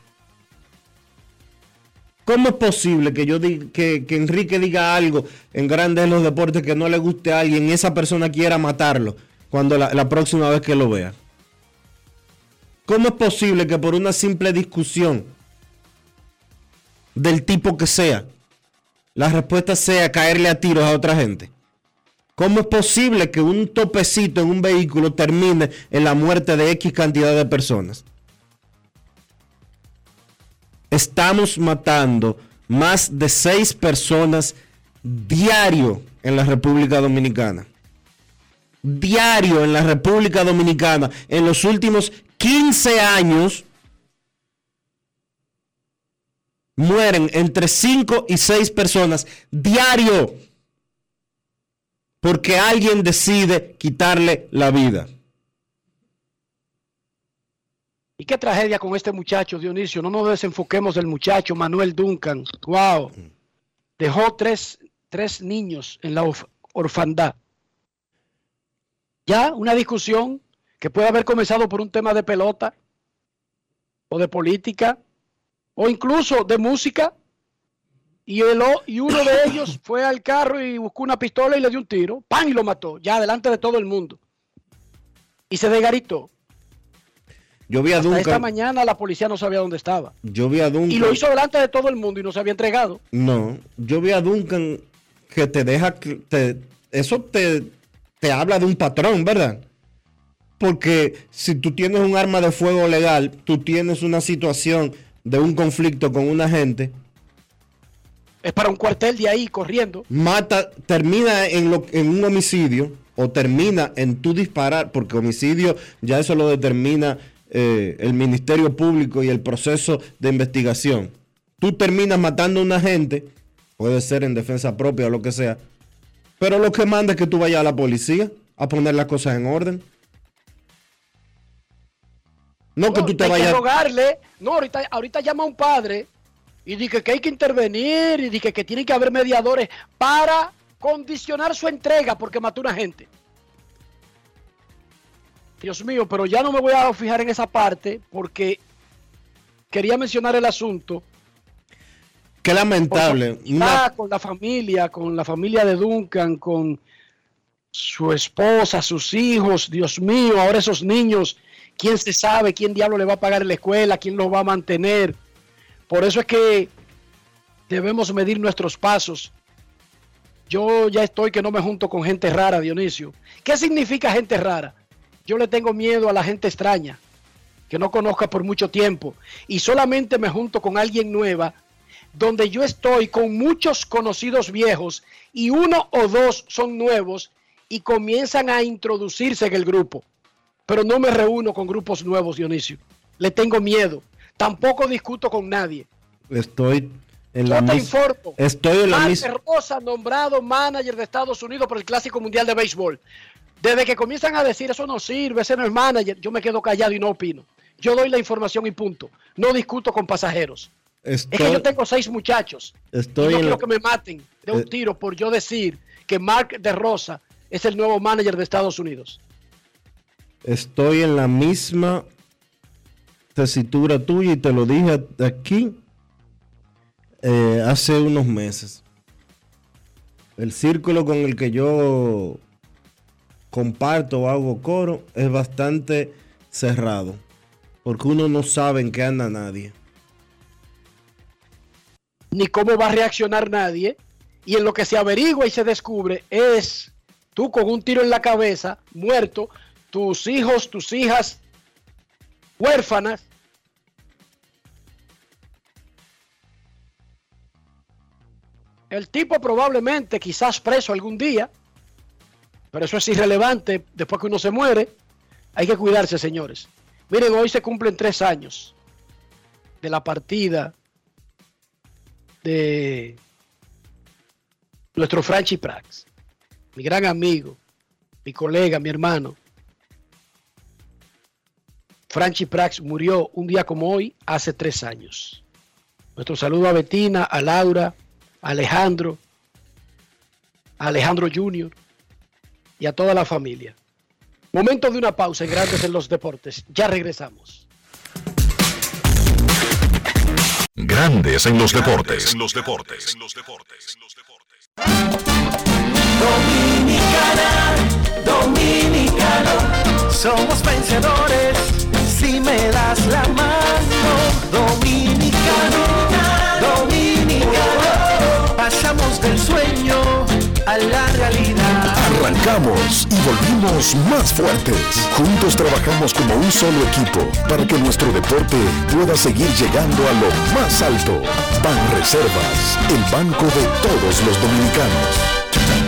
¿Cómo es posible que yo diga, que, que Enrique diga algo en Grandes los Deportes que no le guste a alguien y esa persona quiera matarlo cuando la próxima vez que lo vea? ¿Cómo es posible que por una simple discusión del tipo que sea, la respuesta sea caerle a tiros a otra gente? ¿Cómo es posible que un topecito en un vehículo termine en la muerte de X cantidad de personas? Estamos matando más de seis personas diario en la República Dominicana. Diario en la República Dominicana. En los últimos 15 años mueren entre 5 y 6 personas diario porque alguien decide quitarle la vida. Y qué tragedia con este muchacho, Dionisio. No nos desenfoquemos del muchacho, Manuel Duncan. Wow. Dejó tres, tres niños en la orf- orfandad. Ya una discusión que puede haber comenzado por un tema de pelota o de política o incluso de música. Y, el o- y uno de ellos <coughs> fue al carro y buscó una pistola y le dio un tiro. ¡Pam! Y lo mató. Ya delante de todo el mundo. Y se desgaritó. Yo vi a Hasta esta Duncan. mañana la policía no sabía dónde estaba. Yo vi a Duncan. Y lo hizo delante de todo el mundo y no se había entregado. No, yo vi a Duncan que te deja, te, eso te, te habla de un patrón, ¿verdad? Porque si tú tienes un arma de fuego legal, tú tienes una situación de un conflicto con una gente, Es para un cuartel de ahí corriendo. Mata, termina en, lo, en un homicidio o termina en tu disparar, porque homicidio ya eso lo determina eh, el Ministerio Público y el proceso de investigación. Tú terminas matando a una gente, puede ser en defensa propia o lo que sea, pero lo que manda es que tú vayas a la policía a poner las cosas en orden. No, que tú te vayas. que rogarle. No, ahorita, ahorita llama un padre y dice que hay que intervenir y dice que tiene que haber mediadores para condicionar su entrega porque mató una gente. Dios mío, pero ya no me voy a fijar en esa parte porque quería mencionar el asunto. Qué lamentable. Está con la familia, con la familia de Duncan, con su esposa, sus hijos. Dios mío, ahora esos niños, ¿quién se sabe? ¿Quién diablo le va a pagar en la escuela? ¿Quién los va a mantener? Por eso es que debemos medir nuestros pasos. Yo ya estoy que no me junto con gente rara, Dionisio. ¿Qué significa gente rara? Yo le tengo miedo a la gente extraña, que no conozca por mucho tiempo. Y solamente me junto con alguien nueva, donde yo estoy con muchos conocidos viejos y uno o dos son nuevos y comienzan a introducirse en el grupo. Pero no me reúno con grupos nuevos, Dionisio. Le tengo miedo. Tampoco discuto con nadie. Estoy en la Yo te informo. Estoy en la misma. Rosa nombrado manager de Estados Unidos por el Clásico Mundial de Béisbol. Desde que comienzan a decir eso no sirve, ese no es manager, yo me quedo callado y no opino. Yo doy la información y punto. No discuto con pasajeros. Es que yo tengo seis muchachos. estoy y no en quiero la- que me maten de un Eh. tiro por yo decir que Mark de Rosa es el nuevo manager de Estados Unidos. estoy en la misma tesitura tuya y te lo dije aquí eh, hace unos meses. El círculo con el que yo comparto o hago coro es bastante cerrado. Porque uno no sabe en qué anda nadie. Ni cómo va a reaccionar nadie. Y en lo que se averigua y se descubre es tú con un tiro en la cabeza, muerto, tus hijos, tus hijas, huérfanas. El tipo probablemente, quizás preso algún día, pero eso es irrelevante después que uno se muere. Hay que cuidarse, señores. Miren, hoy se cumplen tres años de la partida de nuestro Franchi Prax, mi gran amigo, mi colega, mi hermano. Franchi Prax murió un día como hoy, hace tres años. Nuestro saludo a Betina, a Laura, Alejandro, a Alejandro Junior y a toda la familia. Momento de una pausa en Grandes en los Deportes. Ya regresamos. Grandes en los deportes. En los deportes. Dominicana, dominicano, somos vencedores si me das la mano. Dominicano, pasamos del sueño a la realidad. Arrancamos y volvimos más fuertes. Juntos trabajamos como un solo equipo para que nuestro deporte pueda seguir llegando a lo más alto. Ban Reservas, el banco de todos los dominicanos.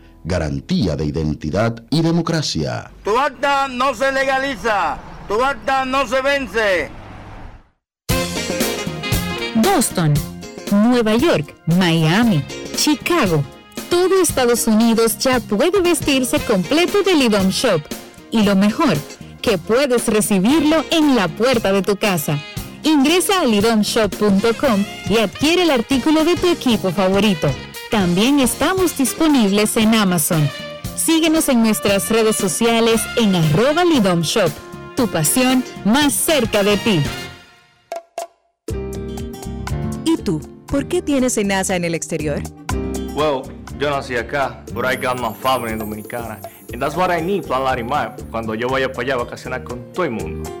Garantía de identidad y democracia. Tu acta no se legaliza, tu acta no se vence. Boston, Nueva York, Miami, Chicago. Todo Estados Unidos ya puede vestirse completo de Lidom Shop. Y lo mejor, que puedes recibirlo en la puerta de tu casa. Ingresa a lidomshop.com y adquiere el artículo de tu equipo favorito. También estamos disponibles en Amazon. Síguenos en nuestras redes sociales en arroba lidomshop. Tu pasión más cerca de ti. ¿Y tú? ¿Por qué tienes NASA en el exterior? Well, yo nací acá, but I got my family dominicana. And that's what I need, Plan Larimar, cuando yo vaya para allá a vacacionar con todo el mundo.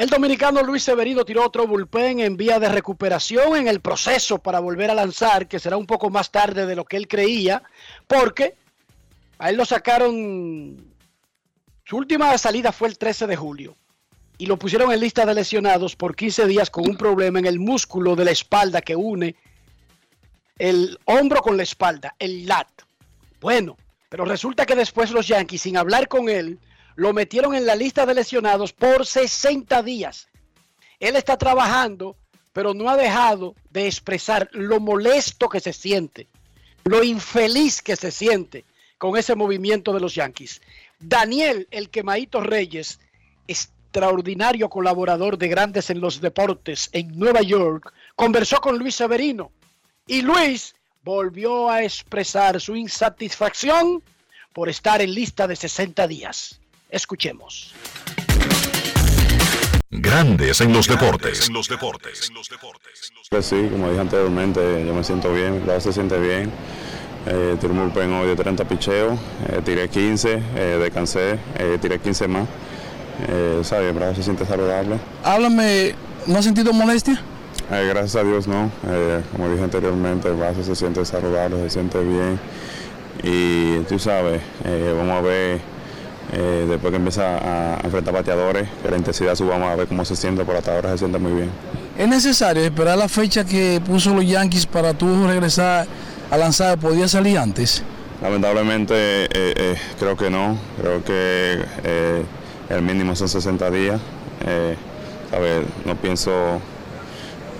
El dominicano Luis Severino tiró otro bullpen en vía de recuperación en el proceso para volver a lanzar, que será un poco más tarde de lo que él creía, porque a él lo sacaron, su última salida fue el 13 de julio y lo pusieron en lista de lesionados por 15 días con un problema en el músculo de la espalda que une el hombro con la espalda, el lat. Bueno, pero resulta que después los Yankees, sin hablar con él, lo metieron en la lista de lesionados por 60 días. Él está trabajando, pero no ha dejado de expresar lo molesto que se siente, lo infeliz que se siente con ese movimiento de los Yankees. Daniel, el quemadito Reyes, extraordinario colaborador de Grandes en los Deportes en Nueva York, conversó con Luis Severino y Luis volvió a expresar su insatisfacción por estar en lista de 60 días. Escuchemos. Grandes en los deportes. Pues sí, como dije anteriormente, yo me siento bien, la se siente bien. Eh, tiré un bullpen hoy de 30 picheos, eh, tiré 15, eh, descansé, eh, tiré 15 más. Eh, ¿sabes? El brazo se siente saludable. Háblame, ¿no has sentido molestia? Eh, gracias a Dios no, Eh, como dije anteriormente, el brazo se siente saludable, se siente bien. Y tú sabes, eh, vamos a ver eh, después que empieza a enfrentar bateadores, que la intensidad suba, vamos a ver cómo se siente, por hasta ahora se siente muy bien. ¿Es necesario esperar la fecha que puso los Yankees para tú regresar a lanzar? ¿Podía salir antes? Lamentablemente eh, eh, creo que no, creo que el mínimo son 60 días. Eh, ¿sabes? No pienso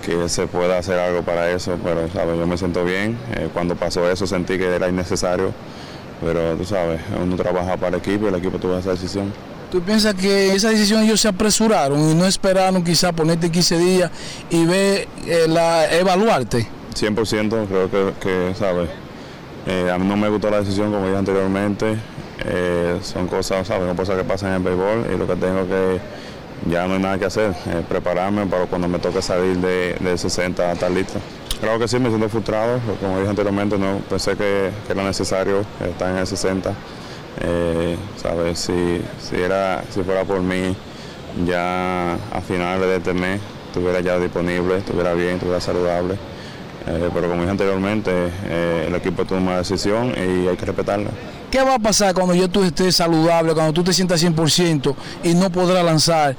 que se pueda hacer algo para eso, pero ¿sabes? yo me siento bien. Cuando pasó eso sentí que era innecesario, pero tú sabes, uno trabaja para el equipo y el equipo tuvo esa decisión. ¿Tú piensas que esa decisión ellos se apresuraron y no esperaron quizá ponerte 15 días y ver, eh, la, evaluarte? 100% creo que, que ¿sabes? Eh, a mí no me gustó la decisión como dije anteriormente. Eh, son cosas, ¿sabes? Son cosas que pasan en el béisbol y lo que tengo que, ya no hay nada que hacer, eh, prepararme para cuando me toque salir de, de 60 a estar listo. Creo que sí, me siento frustrado, como dije anteriormente, no pensé que, era necesario estar en el 60. Eh, ¿sabes? Si, si, era, si fuera por mí, ya a finales de este mes estuviera ya disponible, estuviera bien, estuviera saludable. Eh, pero como dije anteriormente, eh, el equipo toma una decisión y hay que respetarla. ¿Qué va a pasar cuando yo tú estés saludable, cuando tú te sientas 100% y no podrás lanzar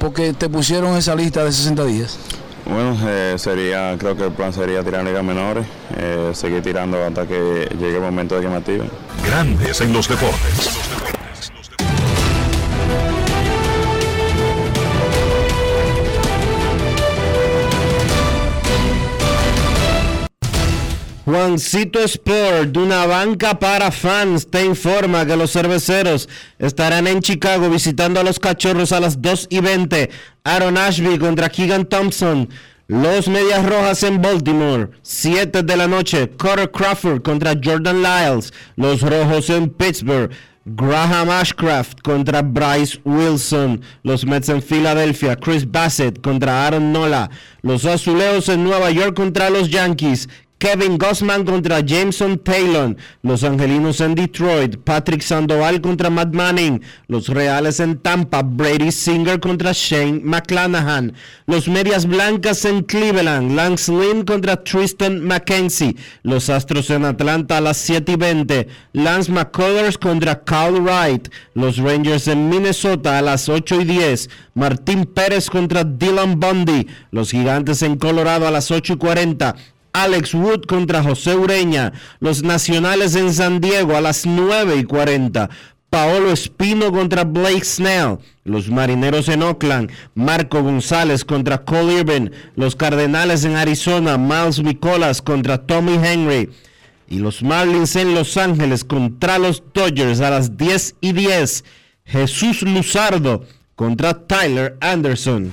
porque te pusieron esa lista de 60 días? Bueno, eh, sería, creo que el plan sería tirar ligas menores, eh, seguir tirando hasta que llegue el momento de que me activen. Grandes en los deportes. Juancito Sport, de una banca para fans, te informa que los cerveceros estarán en Chicago visitando a los cachorros a las 2 y 20. Aaron Ashby contra Keegan Thompson. Los Medias Rojas en Baltimore, 7 de la noche. Carter Crawford contra Jordan Lyles. Los Rojos en Pittsburgh. Graham Ashcraft contra Bryce Wilson. Los Mets en Filadelfia. Chris Bassett contra Aaron Nola. Los Azuleos en Nueva York contra los Yankees. Kevin Gossman contra Jameson Taylor. Los Angelinos en Detroit. Patrick Sandoval contra Matt Manning. Los Reales en Tampa. Brady Singer contra Shane McClanahan. Los Medias Blancas en Cleveland. Lance Lynn contra Tristan McKenzie. Los Astros en Atlanta a las 7 y 20. Lance McCullers contra Carl Wright. Los Rangers en Minnesota a las 8 y 10. Martín Pérez contra Dylan Bundy. Los Gigantes en Colorado a las 8 y 40. Alex Wood contra José Ureña. Los Nacionales en San Diego a las 9 y 40. Paolo Espino contra Blake Snell. Los Marineros en Oakland. Marco González contra Cole Irvin. Los Cardenales en Arizona. Miles Nicolas contra Tommy Henry. Y los Marlins en Los Ángeles contra los Dodgers a las 10 y 10. Jesús Luzardo contra Tyler Anderson.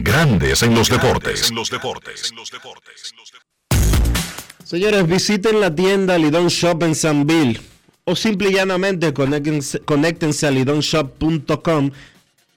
Grandes en los deportes. Señores, visiten la tienda Lidon Shop en Sanville o simple y llanamente conéctense, conéctense a lidonshop.com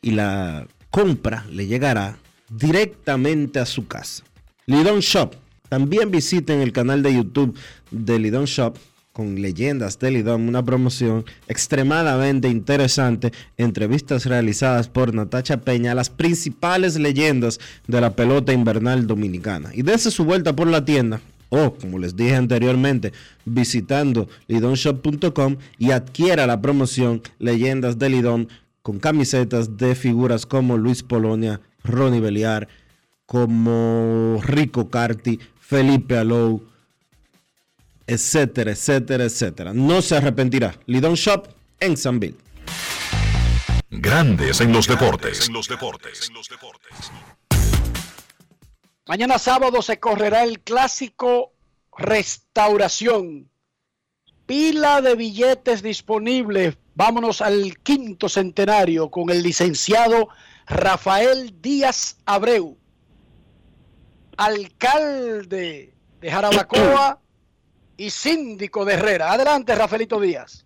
y la compra le llegará directamente a su casa. Lidon Shop. También visiten el canal de YouTube de Lidon Shop con leyendas de Lidón, una promoción extremadamente interesante, entrevistas realizadas por Natacha Peña, las principales leyendas de la pelota invernal dominicana. Y desde su vuelta por la tienda, o como les dije anteriormente, visitando lidonshop.com y adquiera la promoción Leyendas de Lidón con camisetas de figuras como Luis Polonia, Ronnie Beliar, como Rico Carti, Felipe Alou, etcétera, etcétera, etcétera. No se arrepentirá. Lidon Shop en Sanville. Grandes en los deportes. Mañana sábado se correrá el clásico Restauración. Pila de billetes disponibles. Vámonos al quinto centenario con el licenciado Rafael Díaz Abreu, alcalde de Jarabacoa y síndico de Herrera. Adelante, Rafaelito Díaz.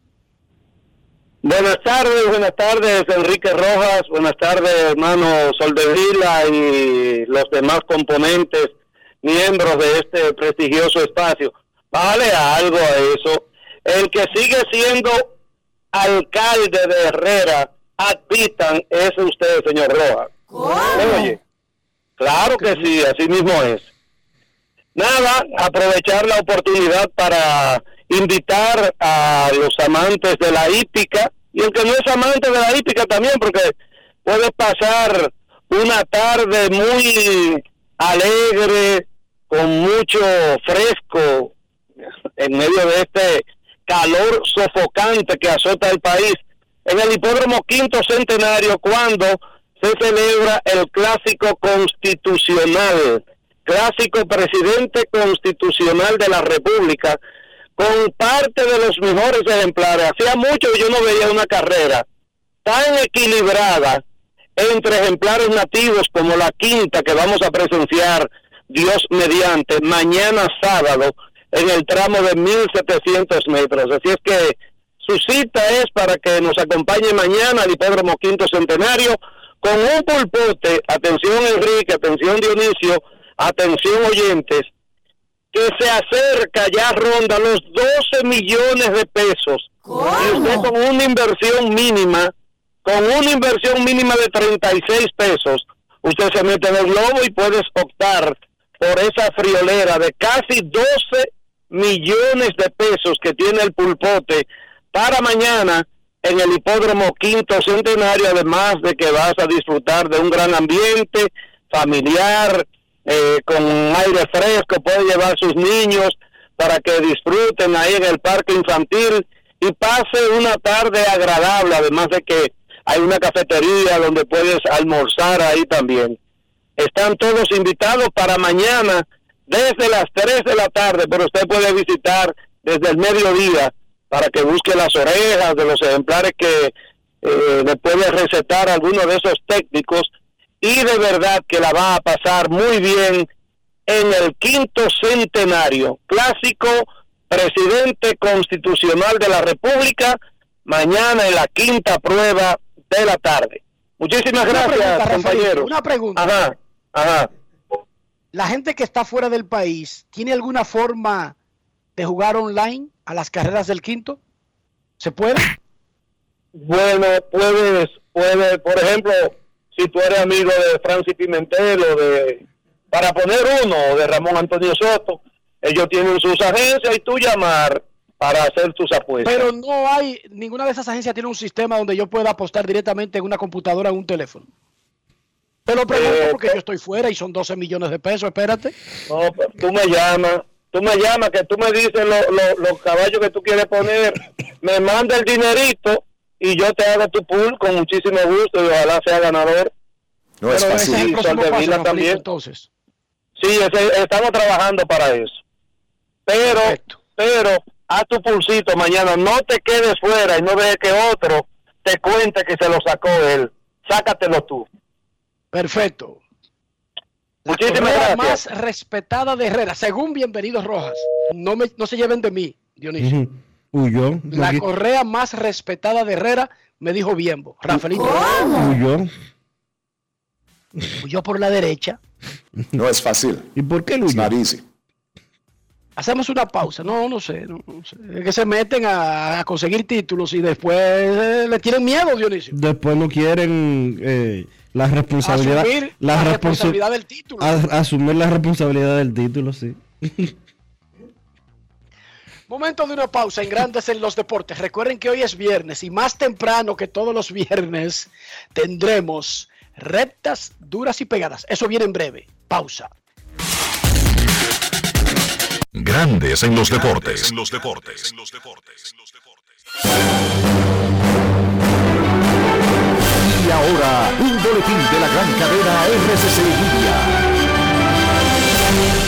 Buenas tardes, buenas tardes, Enrique Rojas, buenas tardes, hermano Soldevila y los demás componentes, miembros de este prestigioso espacio. Vale algo a eso. El que sigue siendo alcalde de Herrera, adpitan, es usted, señor Rojas. Oye, claro que sí, así mismo es. Nada, aprovechar la oportunidad para invitar a los amantes de la hípica y el que no es amante de la hípica también, porque puede pasar una tarde muy alegre, con mucho fresco, en medio de este calor sofocante que azota el país, en el hipódromo quinto centenario, cuando se celebra el clásico constitucional clásico presidente constitucional de la República, con parte de los mejores ejemplares. Hacía mucho que yo no veía una carrera tan equilibrada entre ejemplares nativos como la quinta que vamos a presenciar, Dios mediante, mañana sábado en el tramo de 1700 metros. Así es que su cita es para que nos acompañe mañana al hipódromo quinto centenario con un pulpote, atención Enrique, atención Dionisio, atención oyentes, que se acerca, ya ronda los 12 millones de pesos. Y usted con una inversión mínima, con una inversión mínima de 36 pesos, usted se mete en el globo y puedes optar por esa friolera de casi 12 millones de pesos que tiene el pulpote para mañana en el hipódromo quinto centenario, además de que vas a disfrutar de un gran ambiente familiar, eh, con aire fresco, puede llevar sus niños para que disfruten ahí en el parque infantil y pase una tarde agradable, además de que hay una cafetería donde puedes almorzar ahí también. Están todos invitados para mañana desde las 3 de la tarde, pero usted puede visitar desde el mediodía para que busque las orejas de los ejemplares que eh, le puede recetar alguno de esos técnicos y de verdad que la va a pasar muy bien en el quinto centenario clásico presidente constitucional de la República mañana en la quinta prueba de la tarde. Muchísimas Una gracias, compañeros. Una pregunta. Ajá, ajá. La gente que está fuera del país, ¿tiene alguna forma de jugar online a las carreras del quinto? ¿Se puede? Bueno, puedes, puedes, por ejemplo, si tú eres amigo de Francis Pimentel o de, para poner uno, de Ramón Antonio Soto, ellos tienen sus agencias y tú llamar para hacer tus apuestas. Pero no hay, ninguna de esas agencias tiene un sistema donde yo pueda apostar directamente en una computadora o un teléfono. Te lo pregunto Eh, porque yo estoy fuera y son 12 millones de pesos, espérate. No, pero tú me llamas, tú me llamas, que tú me dices lo- lo- los caballos que tú quieres poner, me manda el dinerito y yo te hago tu pool con muchísimo gusto y ojalá sea ganador. No es Pero fácil. es el paso, también. entonces. Sí, ese- estamos trabajando para eso. Pero, pero, haz tu pulsito mañana, no te quedes fuera y no dejes que otro te cuente que se lo sacó él. Sácatelo tú. Perfecto. La Muchísimas gracias. más respetada de Herrera, según Bienvenidos Rojas. No, me, no se lleven de mí, Dionisio. Ujú. Huyó. La correa más respetada de Herrera, me dijo Biembo. Rafaelito. Huyó. Huyó por la derecha. No es fácil. ¿Y por qué easy. Hacemos una pausa. No, no sé. No, no sé. Es que se meten a, a conseguir títulos y después eh, le tienen miedo, Dionisio. Después no quieren eh, la responsabilidad. Asumir la responsa- responsabilidad del título. a- asumir la responsabilidad del título, sí. <laughs> Momento de una pausa en Grandes en los Deportes. Recuerden que hoy es viernes y más temprano que todos los viernes tendremos rectas, duras y pegadas. Eso viene en breve. Pausa. Grandes en los deportes. los deportes. Y ahora, un boletín de la gran cadena RCC Media.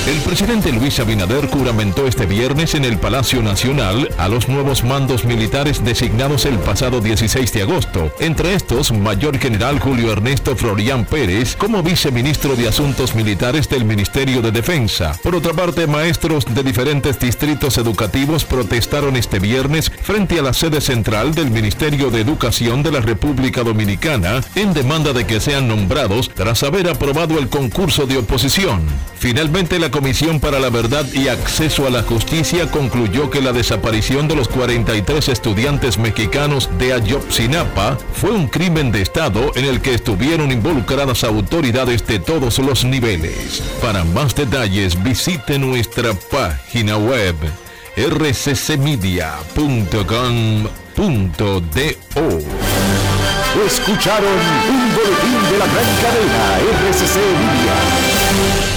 El presidente Luis Abinader juramentó este viernes en el Palacio Nacional a los nuevos mandos militares designados el pasado 16 de agosto. Entre estos, Mayor General Julio Ernesto Florián Pérez como viceministro de Asuntos Militares del Ministerio de Defensa. Por otra parte, maestros de diferentes distritos educativos protestaron este viernes frente a la sede central del Ministerio de Educación de la República Dominicana en demanda de que sean nombrados tras haber aprobado el concurso de oposición. Finalmente, la Comisión para la Verdad y Acceso a la Justicia concluyó que la desaparición de los 43 estudiantes mexicanos de Ayotzinapa fue un crimen de Estado en el que estuvieron involucradas autoridades de todos los niveles. Para más detalles, visite nuestra página web rccmedia.com.do. Escucharon un boletín de la gran cadena RCC Media.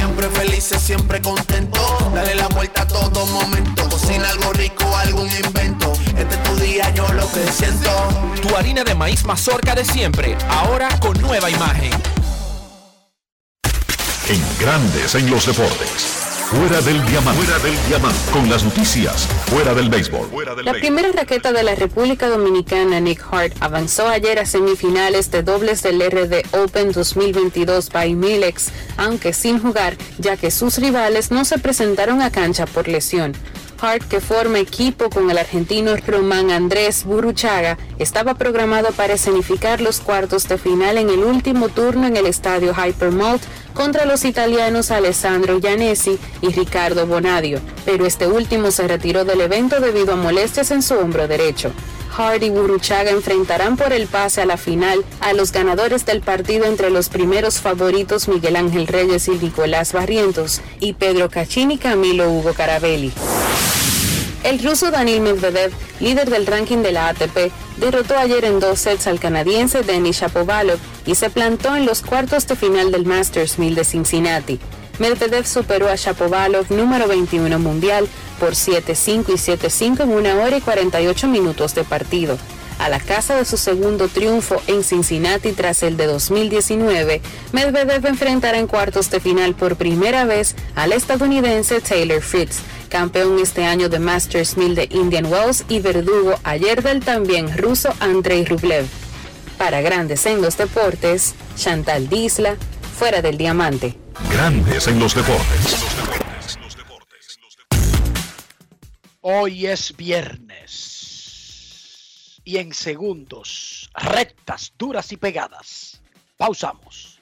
siempre felices, siempre contentos. Dale la vuelta a todo momento. Cocina algo rico, algún invento. Este es tu día, yo lo que siento. Tu harina de maíz mazorca de siempre, ahora con nueva imagen. En Grandes en los deportes. Fuera del diamante. Fuera del diamante. Con las noticias. Fuera del béisbol. La primera raqueta de la República Dominicana, Nick Hart, avanzó ayer a semifinales de dobles del RD Open 2022 by Milex, aunque sin jugar, ya que sus rivales no se presentaron a cancha por lesión. Hart, que forma equipo con el argentino Román Andrés Buruchaga, estaba programado para escenificar los cuartos de final en el último turno en el estadio Hypermalt contra los italianos Alessandro Gianesi y Ricardo Bonadio, pero este último se retiró del evento debido a molestias en su hombro derecho. Hart y Buruchaga enfrentarán por el pase a la final a los ganadores del partido entre los primeros favoritos Miguel Ángel Reyes y Nicolás Barrientos y Pedro Cachín y Camilo Hugo Carabelli. El ruso Daniil Medvedev, líder del ranking de la ATP, derrotó ayer en dos sets al canadiense Denis Shapovalov y se plantó en los cuartos de final del Masters 1000 de Cincinnati. Medvedev superó a Shapovalov, número 21 mundial, por 7-5 y 7-5 en una hora y 48 minutos de partido. A la casa de su segundo triunfo en Cincinnati tras el de 2019, Medvedev enfrentará en cuartos de final por primera vez al estadounidense Taylor Fritz, campeón este año de Masters 1000 de Indian Wells y verdugo ayer del también ruso Andrei Rublev. Para Grandes en los Deportes, Chantal Disla, fuera del diamante. Grandes en los deportes. Hoy es viernes. Y en segundos, rectas, duras y pegadas. Pausamos.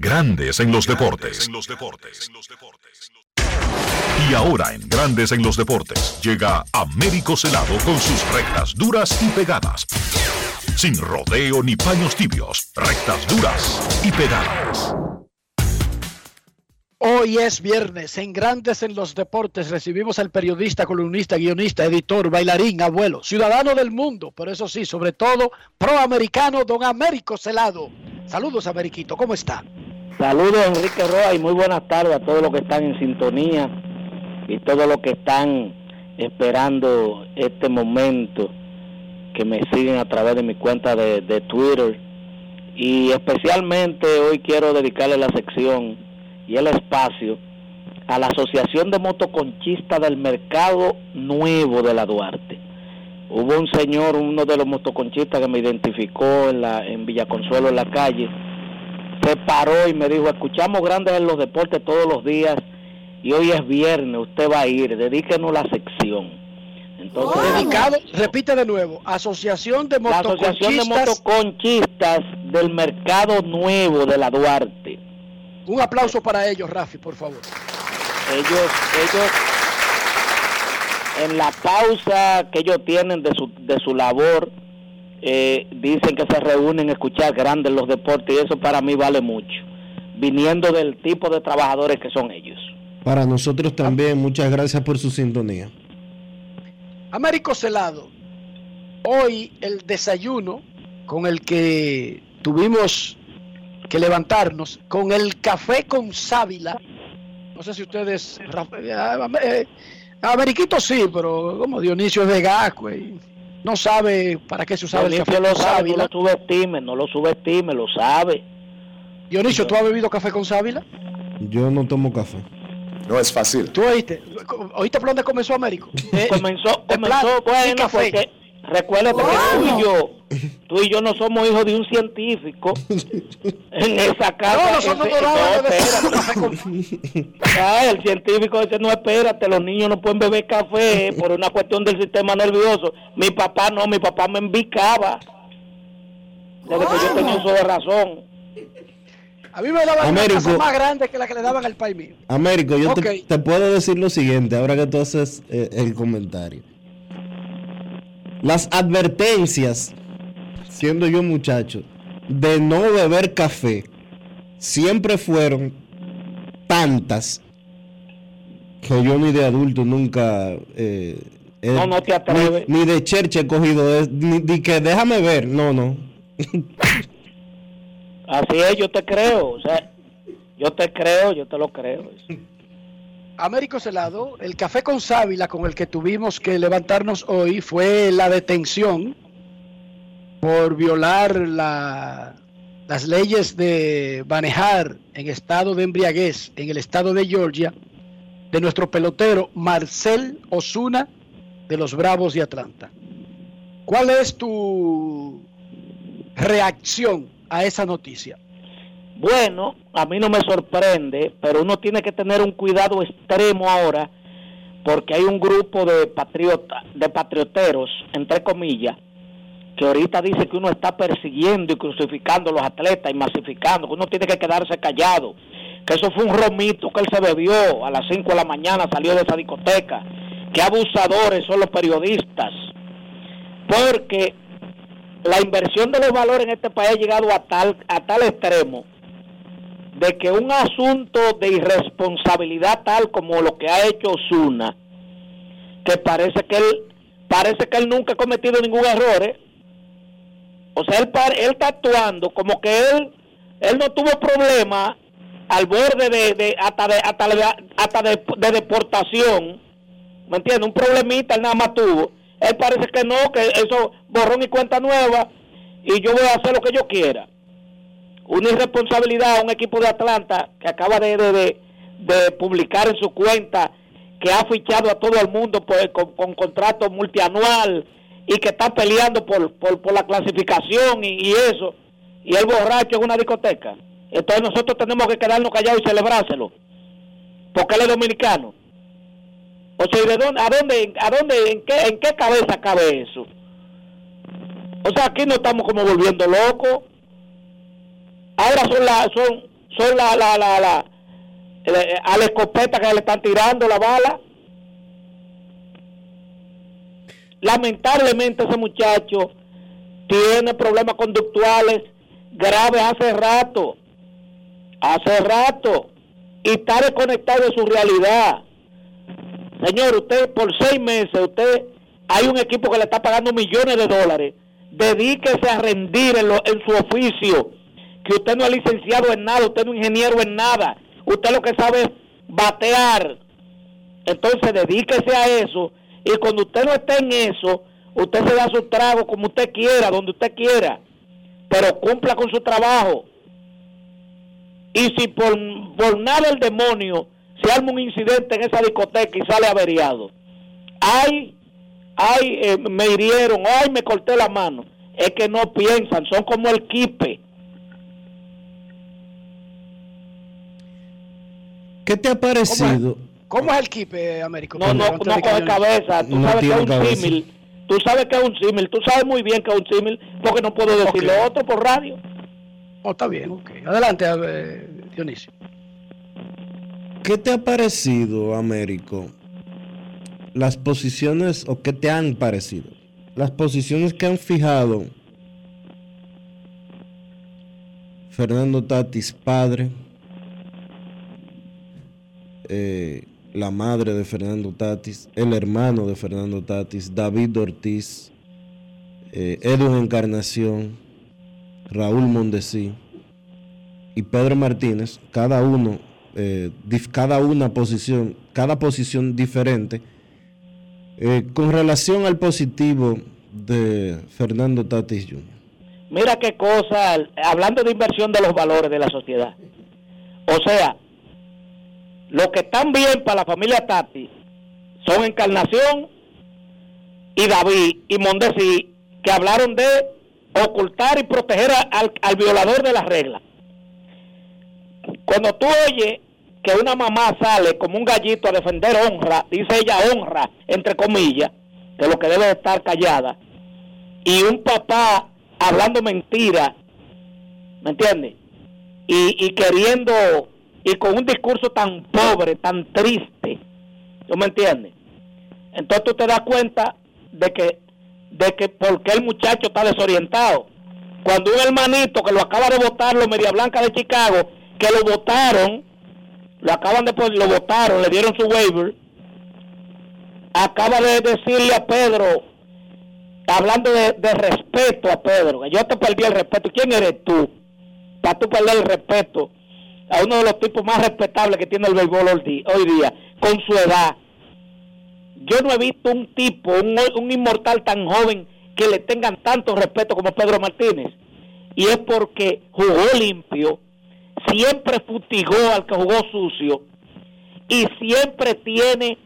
Grandes en los deportes. Y ahora en Grandes en los deportes llega Américo Celado con sus rectas duras y pegadas. Sin rodeo ni paños tibios, rectas duras y pegadas. Hoy es viernes, en Grandes en los Deportes recibimos al periodista, columnista, guionista, editor, bailarín, abuelo, ciudadano del mundo, pero eso sí, sobre todo, proamericano, don Américo Celado. Saludos, Ameriquito, ¿cómo está? Saludos, Enrique Roa, y muy buenas tardes a todos los que están en sintonía y todos los que están esperando este momento, que me siguen a través de mi cuenta de, de Twitter. Y especialmente hoy quiero dedicarle la sección y el espacio a la Asociación de Motoconchistas del Mercado Nuevo de la Duarte. Hubo un señor, uno de los motoconchistas que me identificó en, la, en Villaconsuelo, en la calle, se paró y me dijo, escuchamos grandes en los deportes todos los días y hoy es viernes, usted va a ir, dedíquenos la sección. Entonces, Dedicado, repite de nuevo, Asociación de la Asociación de Motoconchistas Motoconchistas del Mercado Nuevo de la Duarte. Un aplauso para ellos, Rafi, por favor. Ellos, ellos, en la pausa que ellos tienen de su, de su labor, eh, dicen que se reúnen a escuchar grandes los deportes y eso para mí vale mucho, viniendo del tipo de trabajadores que son ellos. Para nosotros también, muchas gracias por su sintonía. Américo Celado, hoy el desayuno con el que tuvimos que levantarnos, con el café con sábila, no sé si ustedes, eh, eh, Ameriquito sí, pero como Dionisio es de Gasco y no sabe para qué se usaba el café lo con sabe, no lo subestime, no lo subestime, lo sabe. Dionisio, ¿tú has bebido café con sábila? Yo no tomo café. No es fácil. ¿Tú oíste? ¿Oíste por dónde comenzó Américo? <laughs> Eh, comenzó, comenzó, bueno, café. porque recuérdate que tú y yo, tú y yo no somos hijos de un científico <laughs> en esa casa. No, ese- no damos de espérate. <laughs> Ah, el científico dice, no, espérate, los niños no pueden beber café por una cuestión del sistema nervioso. Mi papá no, mi papá me embicaba. Desde que yo tenía uso de razón. A mí me daban Américo. una casa más grande que la que le daban al país mío. Américo, yo te- Ok. te, puedo decir lo siguiente, ahora que tú haces eh, el comentario. Las advertencias, siendo yo muchacho, de no beber café, siempre fueron tantas que yo ni de adulto nunca... eh, he- No, no te atreves. Ni, ni de cherche he cogido, es- ni, ni que déjame ver, no, no. Así es, yo te creo. O sea, yo te creo, yo te lo creo. Américo Celado, el café con sábila con el que tuvimos que levantarnos hoy fue la detención por violar la- las leyes de manejar en estado de embriaguez en el estado de Georgia de nuestro pelotero Marcel Osuna de los Bravos de Atlanta. ¿Cuál es tu reacción a esa noticia? Bueno, a mí no me sorprende, pero uno tiene que tener un cuidado extremo ahora, porque hay un grupo de patriota, de patrioteros, entre comillas, que ahorita dice que uno está persiguiendo y crucificando a los atletas y masificando, que uno tiene que quedarse callado, que eso fue un romito que él se bebió a las 5 de la mañana, salió de esa discoteca, que abusadores son los periodistas, porque la inversión de los valores en este país ha llegado a tal, a tal extremo de que un asunto de irresponsabilidad tal como lo que ha hecho Osuna, que parece que él parece que él nunca ha cometido ningún error, ¿eh? O sea, él, él está actuando como que él no tuvo problema al borde de, de hasta de hasta, de, hasta de, de deportación, ¿me entiendes? Un problemita él nada más tuvo. Él parece que no, que eso borrón y cuenta nueva y yo voy a hacer lo que yo quiera una irresponsabilidad a un equipo de Atlanta que acaba de- de publicar en su cuenta que ha fichado a todo el mundo por- con, con contrato multianual y que está peleando por, por, por la clasificación y, eso, y el borracho en una discoteca. Entonces nosotros tenemos que quedarnos callados y celebrárselo, porque él es dominicano. O sea, ¿y de dónde, a dónde, a dónde, en qué, en qué cabeza cabe eso? O sea, aquí no estamos como volviendo locos ahora son la son son la la la, la eh, a la escopeta que le están tirando la bala lamentablemente ese muchacho tiene problemas conductuales graves hace rato hace rato y está desconectado de su realidad. Señor usted por seis meses usted hay un equipo que le está pagando millones de dólares. Dedíquese a rendir en, su oficio que usted no es licenciado en nada, usted no es ingeniero en nada, usted lo que sabe es batear. Entonces dedíquese a eso y cuando usted no esté en eso, usted se da su trago como usted quiera, donde usted quiera, pero cumpla con su trabajo. Y si por, por nada el demonio se arma un incidente en esa discoteca y sale averiado, ay, ay, eh, me hirieron, ay, me corté la mano, es que no piensan, son como el kipe. ¿Qué te ha parecido? ¿Cómo es el kipe, Américo? No, no, no coge cabeza. Tú No sabes que es un cabeza. símil. Tú sabes que es un símil. Tú sabes muy bien que es un símil porque no puedo decir lo otro por radio. Oh, está bien, ok. Adelante, eh, Dionisio. ¿qué te ha parecido, Américo? Las posiciones, o qué te han parecido? Las posiciones que han fijado Fernando Tatis padre, eh, la madre de Fernando Tatis, el hermano de Fernando Tatis, David Ortiz, eh, Edwin Encarnación, Raúl Mondesí y Pedro Martínez, cada uno, eh, cada una posición, cada posición diferente, con relación al positivo de Fernando Tatis Jr. Mira qué cosa, hablando de inversión de los valores de la sociedad. O sea, lo que están bien para la familia Tati son Encarnación y David y Mondesi, que hablaron de ocultar y proteger al, violador de las reglas. Cuando tú oyes que una mamá sale como un gallito a defender honra, dice ella honra, entre comillas, de lo que debe estar callada, y un papá hablando mentira, ¿me entiendes? Y queriendo, y con un discurso tan pobre, tan triste, ¿tú me entiendes? Entonces tú te das cuenta de que, de que por qué el muchacho está desorientado. Cuando un hermanito que lo acaba de votar, los Media Blanca de Chicago, que lo votaron, lo acaban de lo votaron, le dieron su waiver, acaba de decirle a Pedro, hablando de, respeto a Pedro, yo te perdí el respeto. ¿Quién eres tú? Para tú perder el respeto a uno de los tipos más respetables que tiene el béisbol hoy día, con su edad. Yo no he visto un tipo, un, un inmortal tan joven que le tengan tanto respeto como Pedro Martínez. Y es porque jugó limpio, siempre futigó al que jugó sucio y siempre tiene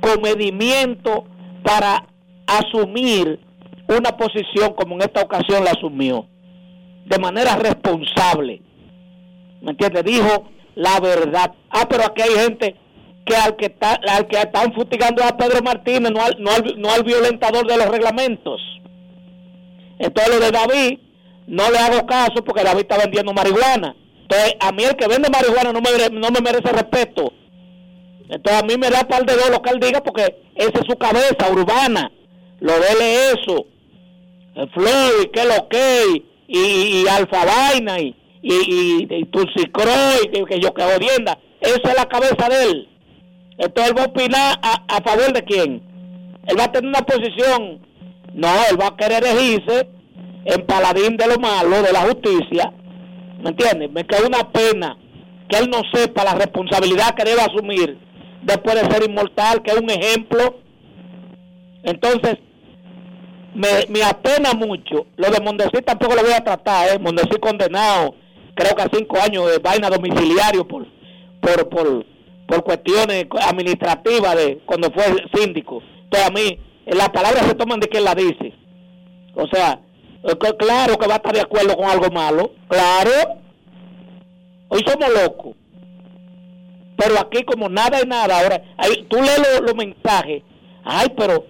comedimiento para asumir una posición como en esta ocasión la asumió, de manera responsable. ¿Me entiendes? Dijo la verdad. Ah, pero aquí hay gente que al que, está, al que están futigando a Pedro Martínez, no al, no, al, no al violentador de los reglamentos. Entonces lo de David, no le hago caso porque David está vendiendo marihuana. Entonces, a mí el que vende marihuana no me, no me merece respeto. Entonces, a mí me da par de dos lo que él diga porque esa es su cabeza urbana lo dele eso, el Floyd, que lo que, y, y Alfa Vaina, y, y, y, Tulsi que, que yo que odienda, esa es la cabeza de él. Entonces él va a opinar a, favor de quién. Él va a tener una posición, no, él va a querer elegirse en paladín de lo malo, de la justicia. ¿Me entiendes? Me queda una pena que él no sepa la responsabilidad que debe asumir después de ser inmortal, que es un ejemplo. Entonces, me, apena mucho. Lo de Mondesí tampoco lo voy a tratar, ¿eh? Mondesí condenado, creo que a cinco años de vaina domiciliario por, por, por, por cuestiones administrativas de cuando fue síndico. Entonces a mí, las palabras se toman de quien la dice. O sea, claro que va a estar de acuerdo con algo malo, claro. Hoy somos locos. Pero aquí como nada y nada, ahora, tú lees los mensajes, ay, pero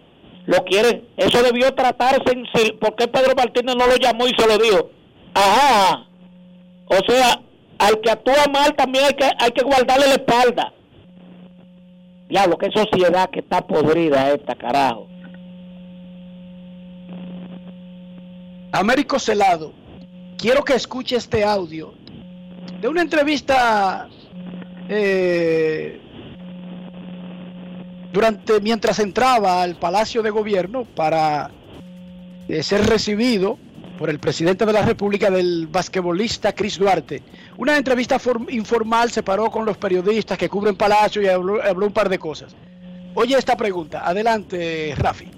lo quieren. Eso debió tratarse en ¿Por qué Pedro Martínez no lo llamó y se lo dijo? Ajá. O sea, al que actúa mal también hay que, hay que guardarle la espalda. Diablo, qué sociedad que está podrida esta, carajo. Américo Celado, quiero que escuche este audio de una entrevista eh, durante mientras entraba al Palacio de Gobierno para eh, ser recibido por el presidente de la República del basquetbolista Chris Duarte. Una entrevista informal se paró con los periodistas que cubren Palacio y habló, un par de cosas. Oye esta pregunta. Adelante, Rafi.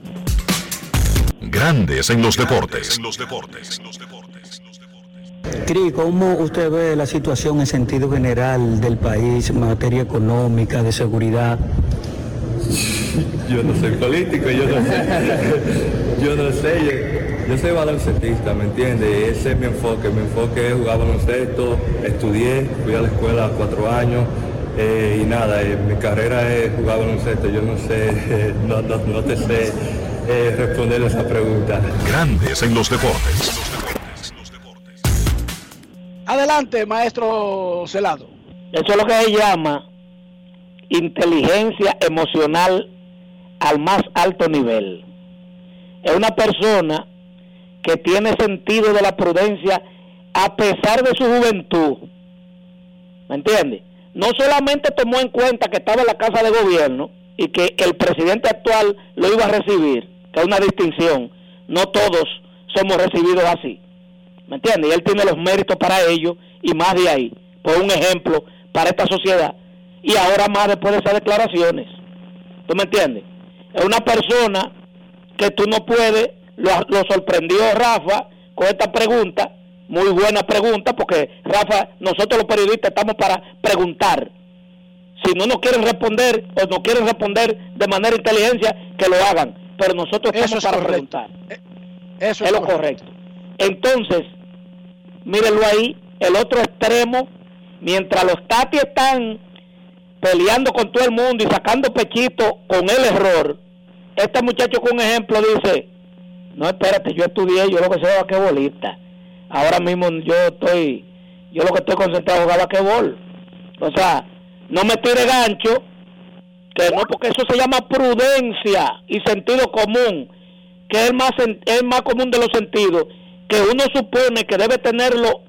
Grandes en los deportes. En los deportes. Cris, ¿cómo usted ve la situación en sentido general del país en materia económica, de seguridad? yo no soy político, yo no sé. <laughs> yo no sé, yo, soy baloncestista, ¿me entiendes? Ese es mi enfoque. Mi enfoque es jugar baloncesto, estudié, fui a la escuela cuatro años. Eh, y nada, eh, mi carrera es jugar baloncesto. Yo no sé, <laughs> no, no, te sé eh, responder esa pregunta. Grandes en los deportes. Adelante, maestro Celado. Eso es lo que se llama inteligencia emocional al más alto nivel. Es una persona que tiene sentido de la prudencia a pesar de su juventud. ¿Me entiende? No solamente tomó en cuenta que estaba en la casa de gobierno y que el presidente actual lo iba a recibir, que es una distinción. No todos somos recibidos así. ¿Me entiende? Y él tiene los méritos para ello y más de ahí. Por un ejemplo para esta sociedad. Y ahora más después de esas declaraciones. ¿Tú me entiendes? Es una persona que tú no puedes, lo, lo sorprendió Rafa con esta pregunta, muy buena pregunta, porque Rafa, nosotros los periodistas estamos para preguntar. Si no nos quieren responder o no quieren responder de manera inteligencia, que lo hagan. Pero nosotros estamos Eso es para correcto. preguntar. Eso es lo correcto. Entonces, mírenlo ahí, el otro extremo, mientras los Tati están peleando con todo el mundo y sacando pechito con el error, este muchacho con un ejemplo dice, no, espérate, yo estudié, yo lo que sé es basquetbolista. Ahora mismo yo estoy, yo lo que estoy concentrado es jugar basquetbol. O sea, no me tire gancho, que no, porque eso se llama prudencia y sentido común, que es más, es más común de los sentidos, que uno supone que debe tenerlo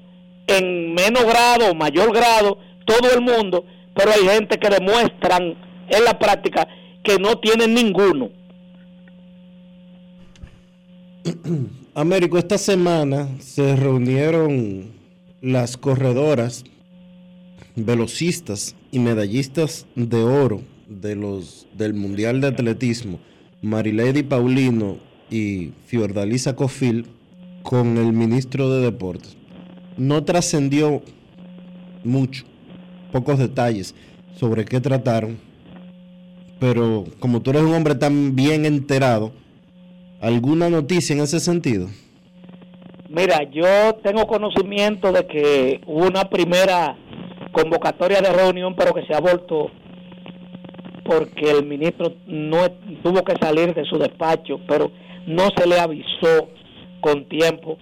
en menos grado o mayor grado todo el mundo, pero hay gente que demuestran en la práctica que no tienen ninguno. <clears throat> Américo, esta semana se reunieron las corredoras, velocistas y medallistas de oro de los del Mundial de Atletismo, Marilady Paulino y Fiordalisa Cofil, con el ministro de Deportes. No trascendió mucho, pocos detalles sobre qué trataron, pero como tú eres un hombre tan bien enterado, ¿Alguna noticia en ese sentido? Mira, yo tengo conocimiento de que hubo una primera convocatoria de reunión, pero que se ha vuelto porque el ministro no tuvo que salir de su despacho, pero no se le avisó con tiempo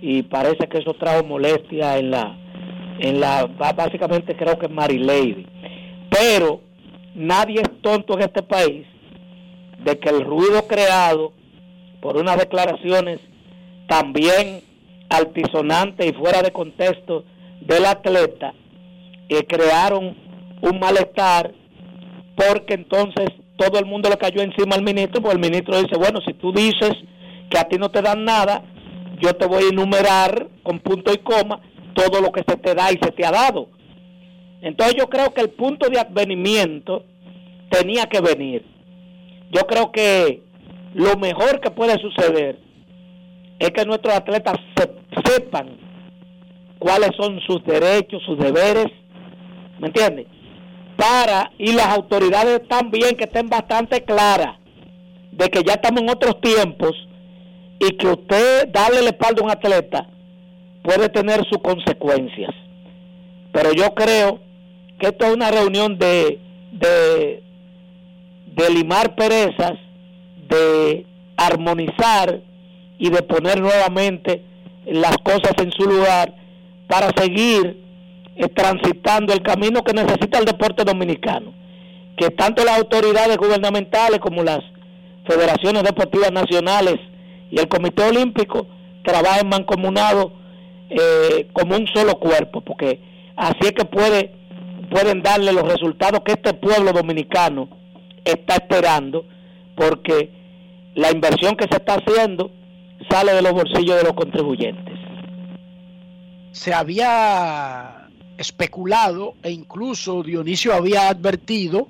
y parece que eso trajo molestia en la en la básicamente creo que es Marilady. Pero nadie es tonto en este país de que el ruido creado por unas declaraciones también altisonantes y fuera de contexto del atleta, eh, crearon un malestar porque entonces todo el mundo le cayó encima al ministro, porque el ministro dice, bueno, si tú dices que a ti no te dan nada, yo te voy a enumerar con punto y coma todo lo que se te da y se te ha dado. Entonces yo creo que el punto de advenimiento tenía que venir. Yo creo que lo mejor que puede suceder es que nuestros atletas se- sepan cuáles son sus derechos, sus deberes, ¿me entiendes? Para, y las autoridades también que estén bastante claras de que ya estamos en otros tiempos y que usted darle la espalda a un atleta puede tener sus consecuencias. Pero yo creo que esto es una reunión de, de, de limar perezas, de armonizar y de poner nuevamente las cosas en su lugar para seguir eh, transitando el camino que necesita el deporte dominicano. Que tanto las autoridades gubernamentales como las federaciones deportivas nacionales y el Comité Olímpico trabajen mancomunados eh, como un solo cuerpo, porque así es que puede, pueden darle los resultados que este pueblo dominicano está esperando, porque la inversión que se está haciendo sale de los bolsillos de los contribuyentes. se había especulado e incluso Dionisio había advertido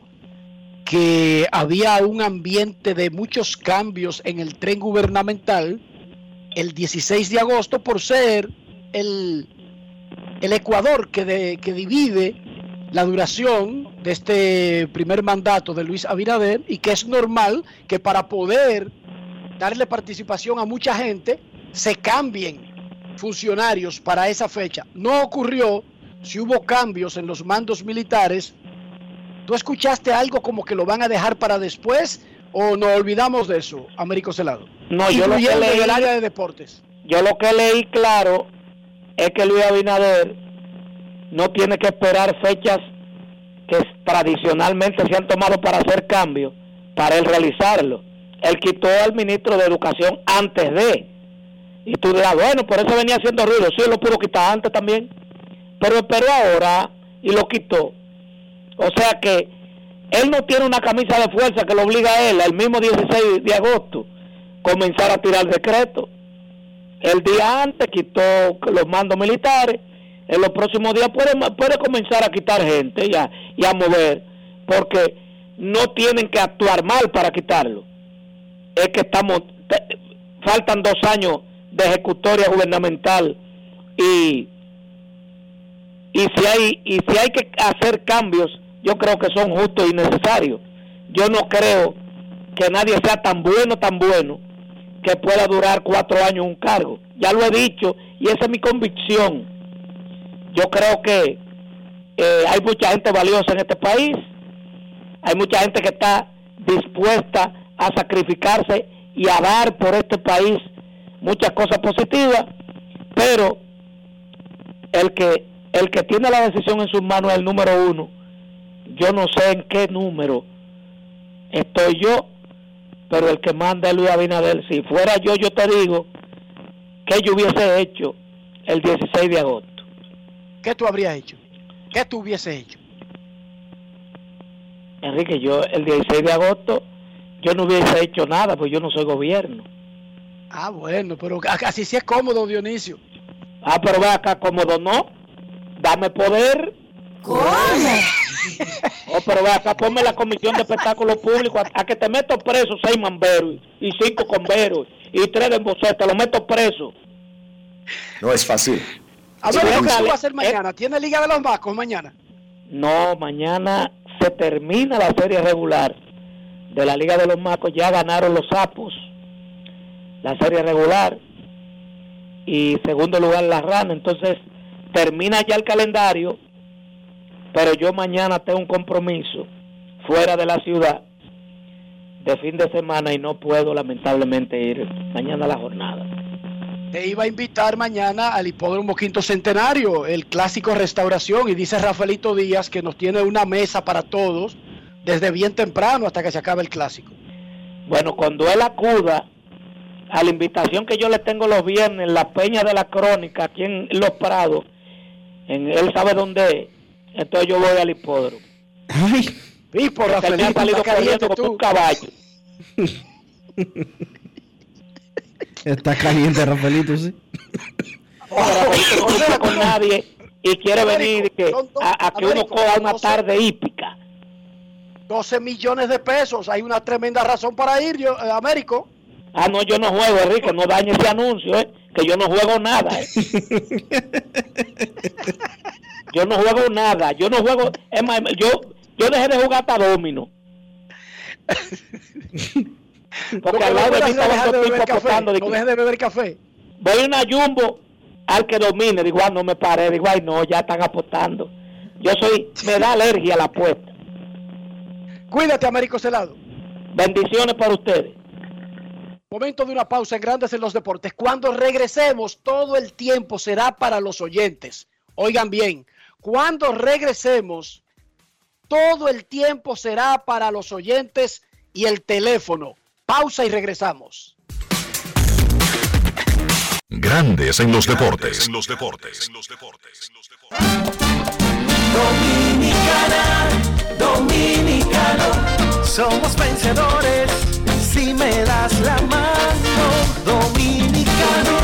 que había un ambiente de muchos cambios en el tren gubernamental el 16 de agosto por ser el, el Ecuador que, de- que divide la duración de este primer mandato de Luis Abinader y que es normal que para poder darle participación a mucha gente se cambien funcionarios para esa fecha. No ocurrió si hubo cambios en los mandos militares. ¿Tú escuchaste algo como que lo van a dejar para después o nos olvidamos de eso, Américo Celado? No, yo lo que leí- área de deportes. Yo lo que leí claro es que Luis Abinader no tiene que esperar fechas que tradicionalmente se han tomado para hacer cambios, para él realizarlo. Él quitó al ministro de Educación antes de. Y tú dirás, bueno, por eso venía haciendo ruido. Sí, lo pudo quitar antes también. Pero esperó ahora y lo quitó. O sea que él no tiene una camisa de fuerza que lo obliga a él, el mismo 16 de agosto, comenzar a tirar decreto. El día antes quitó los mandos militares, en los próximos días puede, puede comenzar a quitar gente y a, y a mover, porque no tienen que actuar mal para quitarlo. Es que estamos, faltan dos años de ejecutoria gubernamental y, y si hay y si hay que hacer cambios yo creo que son justos y necesarios. Yo no creo que nadie sea tan bueno tan bueno que pueda durar cuatro años un cargo. Ya lo he dicho y esa es mi convicción yo creo que eh, hay mucha gente valiosa en este país hay mucha gente que está dispuesta a sacrificarse y a dar por este país muchas cosas positivas, pero el que el que tiene la decisión en sus manos es el número uno. Yo no sé en qué número estoy yo, pero el que manda es Luis Abinader. Si fuera yo, yo te digo que yo hubiese hecho el 16 de agosto. ¿Qué tú habrías hecho? ¿Qué tú hubiese hecho? Enrique, yo el 16 de agosto yo no hubiese hecho nada, pues yo no soy gobierno. Ah, bueno, pero así sí es cómodo, Dionisio. Ah, pero ve acá, cómodo no. Dame poder. ¿Cómo? <laughs> oh, pero ve acá, ponme la comisión de espectáculos públicos a, que te meto preso seis mamberos y cinco converos y tres de te lo meto preso. No es fácil. A ver, ¿qué va a hacer mañana? ¿Tiene Liga de los Macos mañana? No, mañana se termina la serie regular de la Liga de los Macos. Ya ganaron los sapos la serie regular y segundo lugar la rana. Entonces termina ya el calendario, pero yo mañana tengo un compromiso fuera de la ciudad de fin de semana y no puedo lamentablemente ir mañana a la jornada. Te iba a invitar mañana al Hipódromo Quinto Centenario, el clásico restauración, y dice Rafaelito Díaz que nos tiene una mesa para todos desde bien temprano hasta que se acabe el clásico. Bueno, cuando él acuda a la invitación que yo le tengo los viernes en la Peña de la Crónica, aquí en Los Prados, en, él sabe dónde es, entonces yo voy al hipódromo. Ay, y por la ha salido corriendo como un caballo. <laughs> Está caliente, Rafaelito, sí. no con nadie y quiere venir que, a, que uno coja una tarde hípica. 12 millones de pesos, hay una tremenda razón para ir, yo, eh, Américo. Ah, no, yo no juego, Enrique, no dañe ese anuncio, ¿eh? que yo no juego nada. ¿eh? <laughs> yo no juego nada, yo no juego, es más, yo, yo dejé de jugar hasta domino. <laughs> Porque al lado de mí estaba otro tipo apostando. No deje de beber café. Voy a una jumbo al que domine, digo, ah, no me paré, digo, ay, no, ya están apostando. Yo soy, me da alergia a la apuesta. Cuídate, Américo Celado. Bendiciones para ustedes. Momento de una pausa en Grandes en los Deportes. Cuando regresemos, todo el tiempo será para los oyentes. Oigan bien, cuando regresemos, todo el tiempo será para los oyentes y el teléfono. Pausa y regresamos. Grandes en los deportes. En los deportes. En los deportes. Dominicana, dominicano, somos vencedores si me das la mano, dominicano,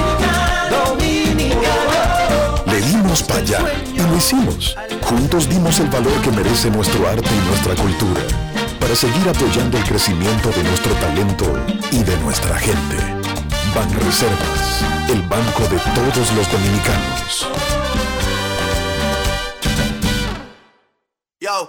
dominicano. Le dimos para allá y lo hicimos. Juntos dimos el valor que merece nuestro arte y nuestra cultura para seguir apoyando el crecimiento de nuestro talento y de nuestra gente. Banreservas, el banco de todos los dominicanos. Yo,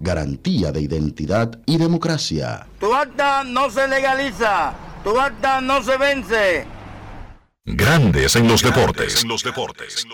Garantía de identidad y democracia. Tu acta no se legaliza, tu acta no se vence. Grandes en los deportes. En los deportes.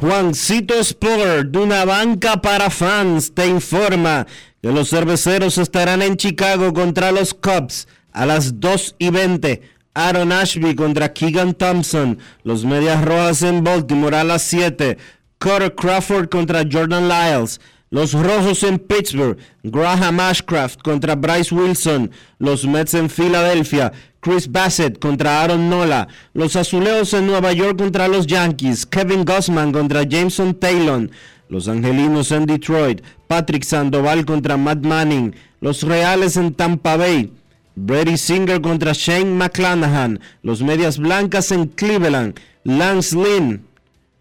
Juancito Sport, de una banca para fans, te informa que los cerveceros estarán en Chicago contra los Cubs a las 2 y 20. Aaron Ashby contra Keegan Thompson. Los Medias Rojas en Baltimore a las 7. Carter Crawford contra Jordan Lyles. Los Rojos en Pittsburgh. Graham Ashcraft contra Bryce Wilson. Los Mets en Filadelfia. Chris Bassett contra Aaron Nola. Los Azuleos en Nueva York contra los Yankees. Kevin Gossman contra Jameson Taylor. Los Angelinos en Detroit. Patrick Sandoval contra Matt Manning. Los Reales en Tampa Bay. Brady Singer contra Shane McClanahan. Los Medias Blancas en Cleveland. Lance Lynn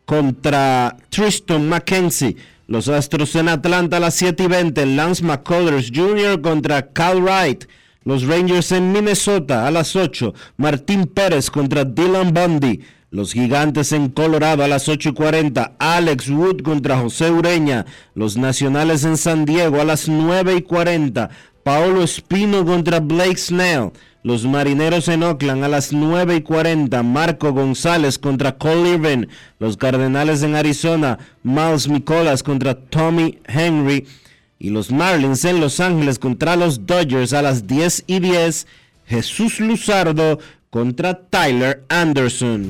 contra Tristan McKenzie. Los Astros en Atlanta a las 7 y 20. Lance McCullers Jr. contra Cal Wright. Los Rangers en Minnesota a las 8. Martín Pérez contra Dylan Bundy. Los Gigantes en Colorado a las 8 y 40. Alex Wood contra José Ureña. Los Nacionales en San Diego a las 9 y 40. Paolo Espino contra Blake Snell. Los Marineros en Oakland a las 9 y 40. Marco González contra Cole Irvin. Los Cardenales en Arizona. Miles Nicolas contra Tommy Henry. Y los Marlins en Los Ángeles contra los Dodgers a las 10 y 10. Jesús Luzardo contra Tyler Anderson.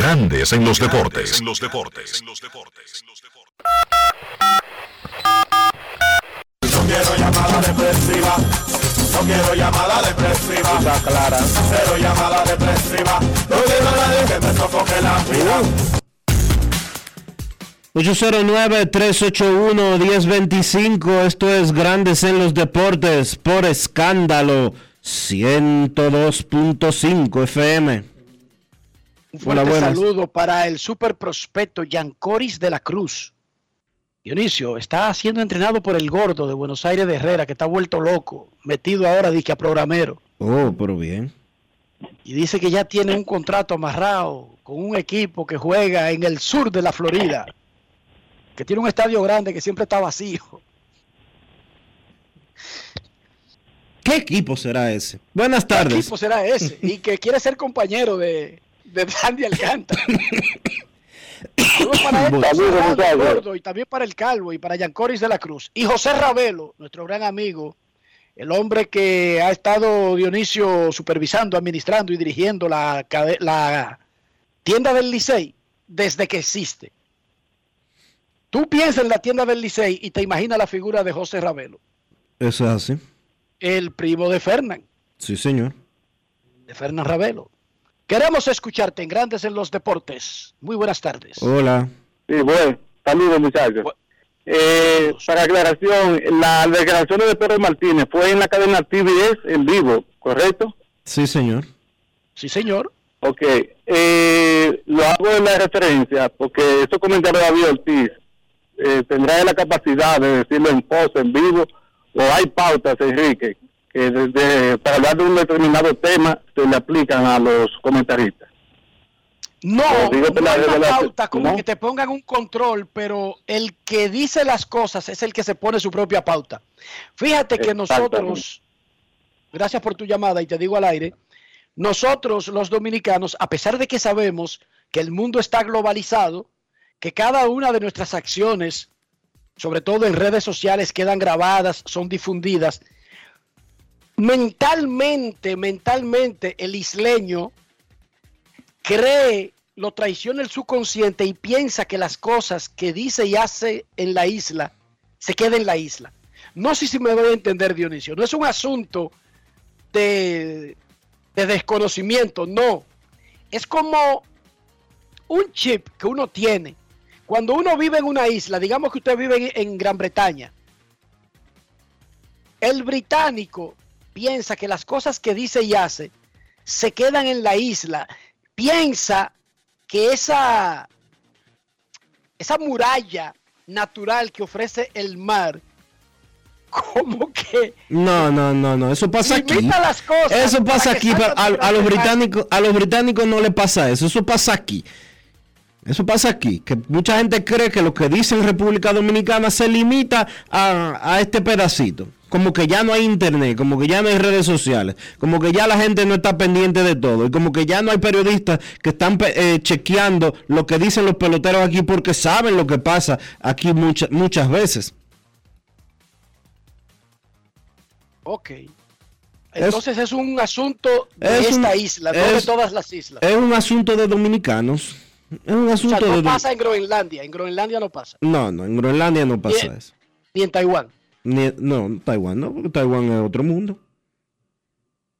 Grandes en los deportes. En los deportes. No quiero llamada depresiva. No quiero llamada depresiva. Está clara. Cero llamada depresiva. No quiero a nadie que me sofoque la vida. 809-381-1025, esto es Grandes en los Deportes por escándalo 102.5 FM. Un fuerte Hola, saludo para el super prospecto Yancoris de la Cruz. Dionisio está siendo entrenado por el gordo de Buenos Aires de Herrera, que está vuelto loco, metido ahora dice a programero. Oh, pero bien. Y dice que ya tiene un contrato amarrado con un equipo que juega en el sur de la Florida, que tiene un estadio grande que siempre está vacío. ¿Qué equipo será ese? Buenas ¿Qué tardes. equipo será ese? Y que quiere ser compañero de, de Dandy Alcántara. <coughs> Saludos para él, Saludos. Gordo, y también para el Calvo y para Yancoris de la Cruz. Y José Ravelo, nuestro gran amigo, el hombre que ha estado Dionisio supervisando, administrando y dirigiendo la tienda del Licey desde que existe. Tú piensas en la tienda del Licey y te imaginas la figura de José Ravelo, Eso es así. el primo de Fernán, Sí, señor. de Fernán Ravelo. Queremos escucharte en Grandes en los Deportes. Muy buenas tardes. Hola. Sí, bueno, saludos muchachos. Eh, para aclaración, la declaración de Pedro Martínez fue en la cadena TVS en vivo, ¿correcto? Sí, señor. Sí, señor. Ok, eh, lo hago en la referencia porque estos comentarios de David Ortiz eh, tendrá la capacidad de decirlo en post, en vivo, o hay pautas, Enrique, que desde, para hablar de un determinado tema se le aplican a los comentaristas. No, que no la- hay una pauta como ¿no? que te pongan un control, pero el que dice las cosas es el que se pone su propia pauta. Fíjate que nosotros, gracias por tu llamada y te digo al aire, nosotros los dominicanos, a pesar de que sabemos que el mundo está globalizado, que cada una de nuestras acciones, sobre todo en redes sociales, quedan grabadas, son difundidas, mentalmente, mentalmente el isleño cree, lo traiciona el subconsciente y piensa que las cosas que dice y hace en la isla se quedan en la isla. No sé si me voy a entender, Dionisio. No es un asunto de, de desconocimiento, no. Es como un chip que uno tiene. Cuando uno vive en una isla, digamos que usted vive en, en Gran Bretaña, el británico piensa que las cosas que dice y hace se quedan en la isla. Piensa que esa, esa muralla natural que ofrece el mar, <laughs> como que No, no, no, no, eso pasa aquí. Las cosas Eso para pasa aquí, pero a, a los británicos, a los británicos no le pasa eso, eso pasa aquí. Eso pasa aquí, que mucha gente cree que lo que dice en República Dominicana se limita a, a este pedacito. Como que ya no hay internet, como que ya no hay redes sociales, como que ya la gente no está pendiente de todo, y como que ya no hay periodistas que están eh, chequeando lo que dicen los peloteros aquí porque saben lo que pasa aquí muchas muchas veces. Ok. Entonces es, un asunto de es un- esta isla, no de todas las islas. Es un asunto de dominicanos. Es un o asunto sea, no de... pasa en Groenlandia, en Groenlandia no pasa, No, no, en Groenlandia no pasa eso. ni en Taiwán. Ni- no, Taiwán no, porque Taiwán es otro mundo.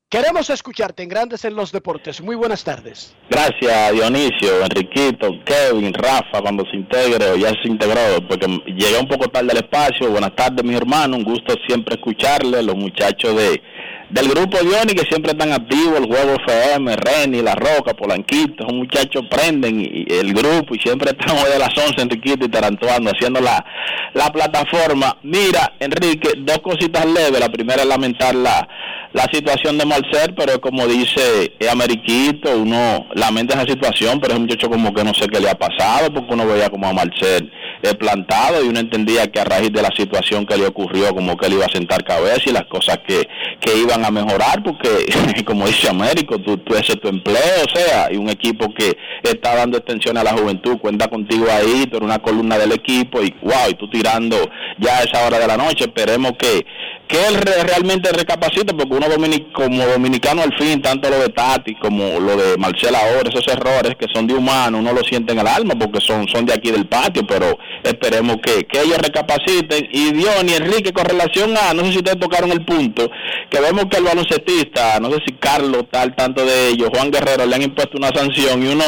Queremos escucharte en Grandes en los Deportes. Muy buenas tardes. Gracias Dionisio, Enriquito, Kevin, Rafa, cuando se integre o ya se integró, porque llegué un poco tarde al espacio. Buenas tardes, mi hermano, un gusto siempre escucharle, los muchachos de del grupo Diony que siempre están activos, el Juego FM, Reni, La Roca, Polanquito, esos muchachos prenden y, y el grupo y siempre estamos de las 11, Enriquito y Tarantuando, haciendo la, la plataforma. Mira, Enrique, dos cositas leves. La primera es lamentar la, la situación de Marcel, pero como dice Ameriquito, uno lamenta esa situación, pero ese muchacho como que no sé qué le ha pasado, porque uno veía como a Marcel plantado y uno entendía que a raíz de la situación que le ocurrió, como que él iba a sentar cabeza y las cosas que, que iban a mejorar, porque <laughs> como dice Américo, tú, tú ese es tu empleo, o sea, y un equipo que está dando extensión a la juventud, cuenta contigo ahí, tú eres una columna del equipo y wow, y tú tirando ya a esa hora de la noche, esperemos que que él re- realmente recapacite, porque uno domini- como dominicano al fin, tanto lo de Tati como lo de Marcela ahora, esos errores que son de humano, uno lo siente en el alma porque son, son de aquí del patio, pero esperemos que, que ellos recapaciten. Y Dion y Enrique, con relación a, no sé si ustedes tocaron el punto, que vemos que el baloncetista, no sé si Carlos está al tanto de ellos, Juan Guerrero le han impuesto una sanción y uno,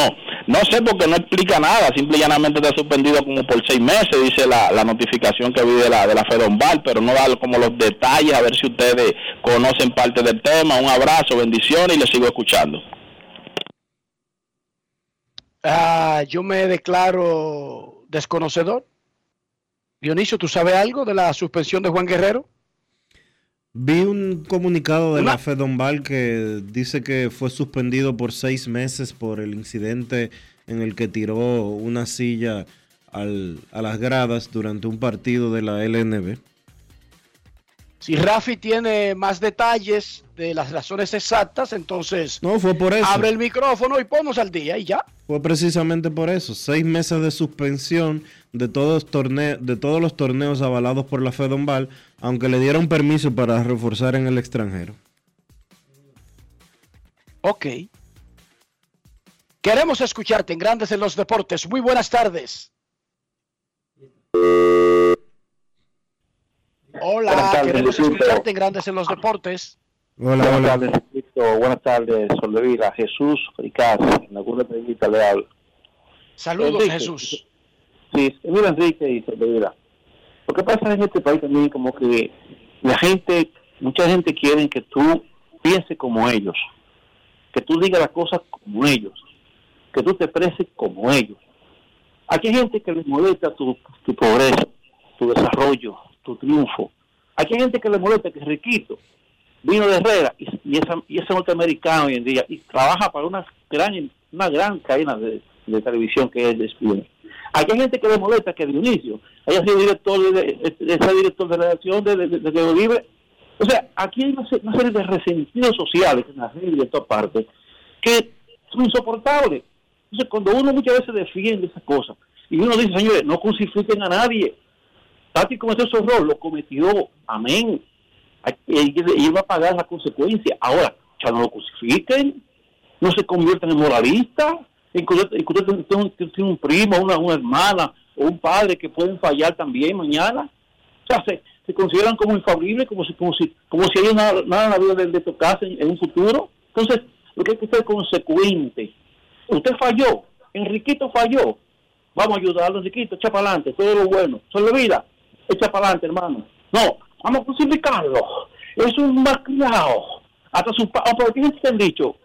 no sé porque no explica nada, simple y llanamente está suspendido como por seis meses, dice la, la notificación que vi de la, de la Fedombal, pero no da como los detalles, a ver si ustedes conocen parte del tema. Un abrazo, bendiciones y les sigo escuchando. Ah, yo me declaro desconocedor. Dionisio, ¿tú sabes algo de la suspensión de Juan Guerrero? Vi un comunicado de Una- la Fedombal que dice que fue suspendido por seis meses por el incidente en el que tiró una silla al- a las gradas durante un partido de la LNB. Si Rafi tiene más detalles de las razones exactas, entonces No, fue por eso. abre el micrófono y ponnos al día y ya. Fue precisamente por eso. Seis meses de suspensión de todos, torne- de todos los torneos avalados por la Fedombal, aunque le dieron permiso para reforzar en el extranjero. Ok. Queremos escucharte en Grandes en los Deportes. Muy buenas tardes. Hola, Buenas tardes, queremos escucharte en Grandes en los Deportes. Hola, Buenas hola. tardes, Luisito. Buenas tardes, Soldevila. Jesús Ricardo. En alguna entrevista le hablo. Saludos, Enrique, Jesús. Sí, mira, Enrique y Soldevila. Lo que pasa en este país también como que la gente, mucha gente quiere que tú pienses como ellos, que tú digas las cosas como ellos, que tú te expreses como ellos. Aquí hay gente que les molesta tu, tu progreso, tu desarrollo, tu triunfo. Aquí hay gente que le molesta que es riquito, vino de Herrera y, y, esa, y ese norteamericano hoy en día y trabaja para una gran una gran cadena de, televisión que es ESPN. Aquí hay gente que le molesta que Dionisio haya sido director de, de, de director de redacción de, de, de, de Libre. O sea, aquí hay una, se- una serie de resentidos sociales en la red de todas partes que son insoportables. Entonces, cuando uno muchas veces defiende esas cosas y uno dice, señores, no crucifiquen a nadie. Tati cometió su error, lo cometió, amén. Y y iba a pagar la consecuencia. Ahora, ya no lo crucifiquen, no se conviertan en moralistas. Y que usted, y tiene, un, primo, una, una hermana o un padre que pueden fallar también mañana. O sea, se, consideran como infalibles, como si, como si, como si hay nada, nada en la vida de, de tocarse en, en un futuro. Entonces, lo que hay que ser consecuente. Usted falló, Enriquito falló. Vamos a ayudarlo, Enriquito, echa para adelante, todo lo bueno. Solo vida, echa para adelante, hermano. No, vamos a crucificarlo. Es un malcriado. Hasta su papá, ¿por qué te han dicho?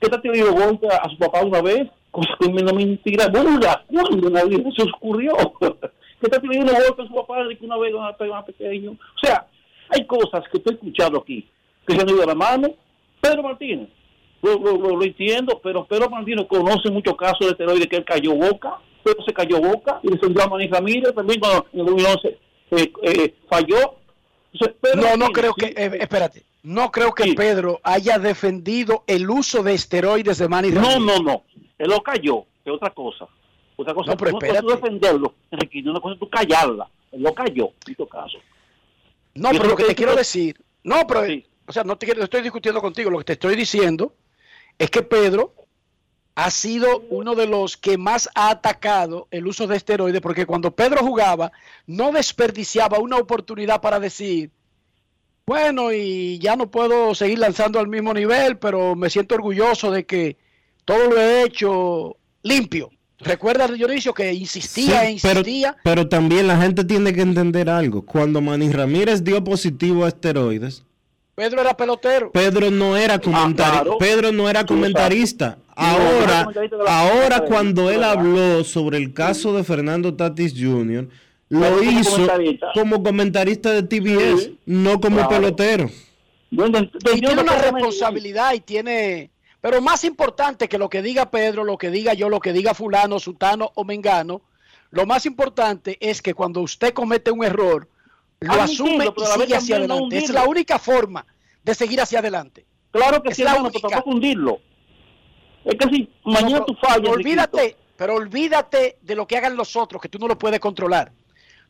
que te ha dio golpe a su papá una vez? Cosa que una mentira burda. ¿Cuándo la vida se ocurrió? <laughs> que te ha dio golpe a su papá de una vez cuando era pequeño. O sea, hay cosas que estoy escuchando aquí que se han ido de la mano. Pedro Martínez, lo, lo, lo, entiendo, pero Pedro Martínez conoce muchos casos de esteroides que él cayó boca, pero se cayó boca y le sonrió a Manny Ramírez también cuando en el 2011 eh, eh, falló. Entonces, Pedro No, no creo que, eh, espérate, no creo que Pedro haya defendido el uso de esteroides de Manny No, Ramírez. no, no. Él lo cayó, es otra cosa. Otra cosa, No, pero espérate. defenderlo, Enrique, una cosa es tú callarla. Él lo cayó, en tu caso. No, pero lo que te quiero decir, no, pero, o sea, no te quiero- no estoy discutiendo contigo, lo que te estoy diciendo es que Pedro ha sido uno de los que más ha atacado el uso de esteroides, porque cuando Pedro jugaba, no desperdiciaba una oportunidad para decir, bueno, y ya no puedo seguir lanzando al mismo nivel, pero me siento orgulloso de que todo lo he hecho limpio. Recuerda, Dionisio, que insistía e pero, insistía. pero también la gente tiene que entender algo. Cuando Manny Ramírez dio positivo a esteroides, Pedro era pelotero. Pedro no era comentarista. claro. Pedro no era comentarista. Ahora, ahora cuando él habló sobre el caso de Fernando Tatis Jr., lo hizo comentarista. como comentarista de TBS, no como Claro. pelotero. y tiene una responsabilidad y tiene pero más importante que lo que diga Pedro lo que diga yo lo que diga fulano sutano o mengano lo más importante es que cuando usted comete un error lo Admitirlo, asume y sigue hacia adelante es la única forma de seguir hacia adelante Claro que es sí, la hermano, única. hundirlo. Es que si mañana No, tú fallas, olvídate pero olvídate de lo que hagan los otros que tú no lo puedes controlar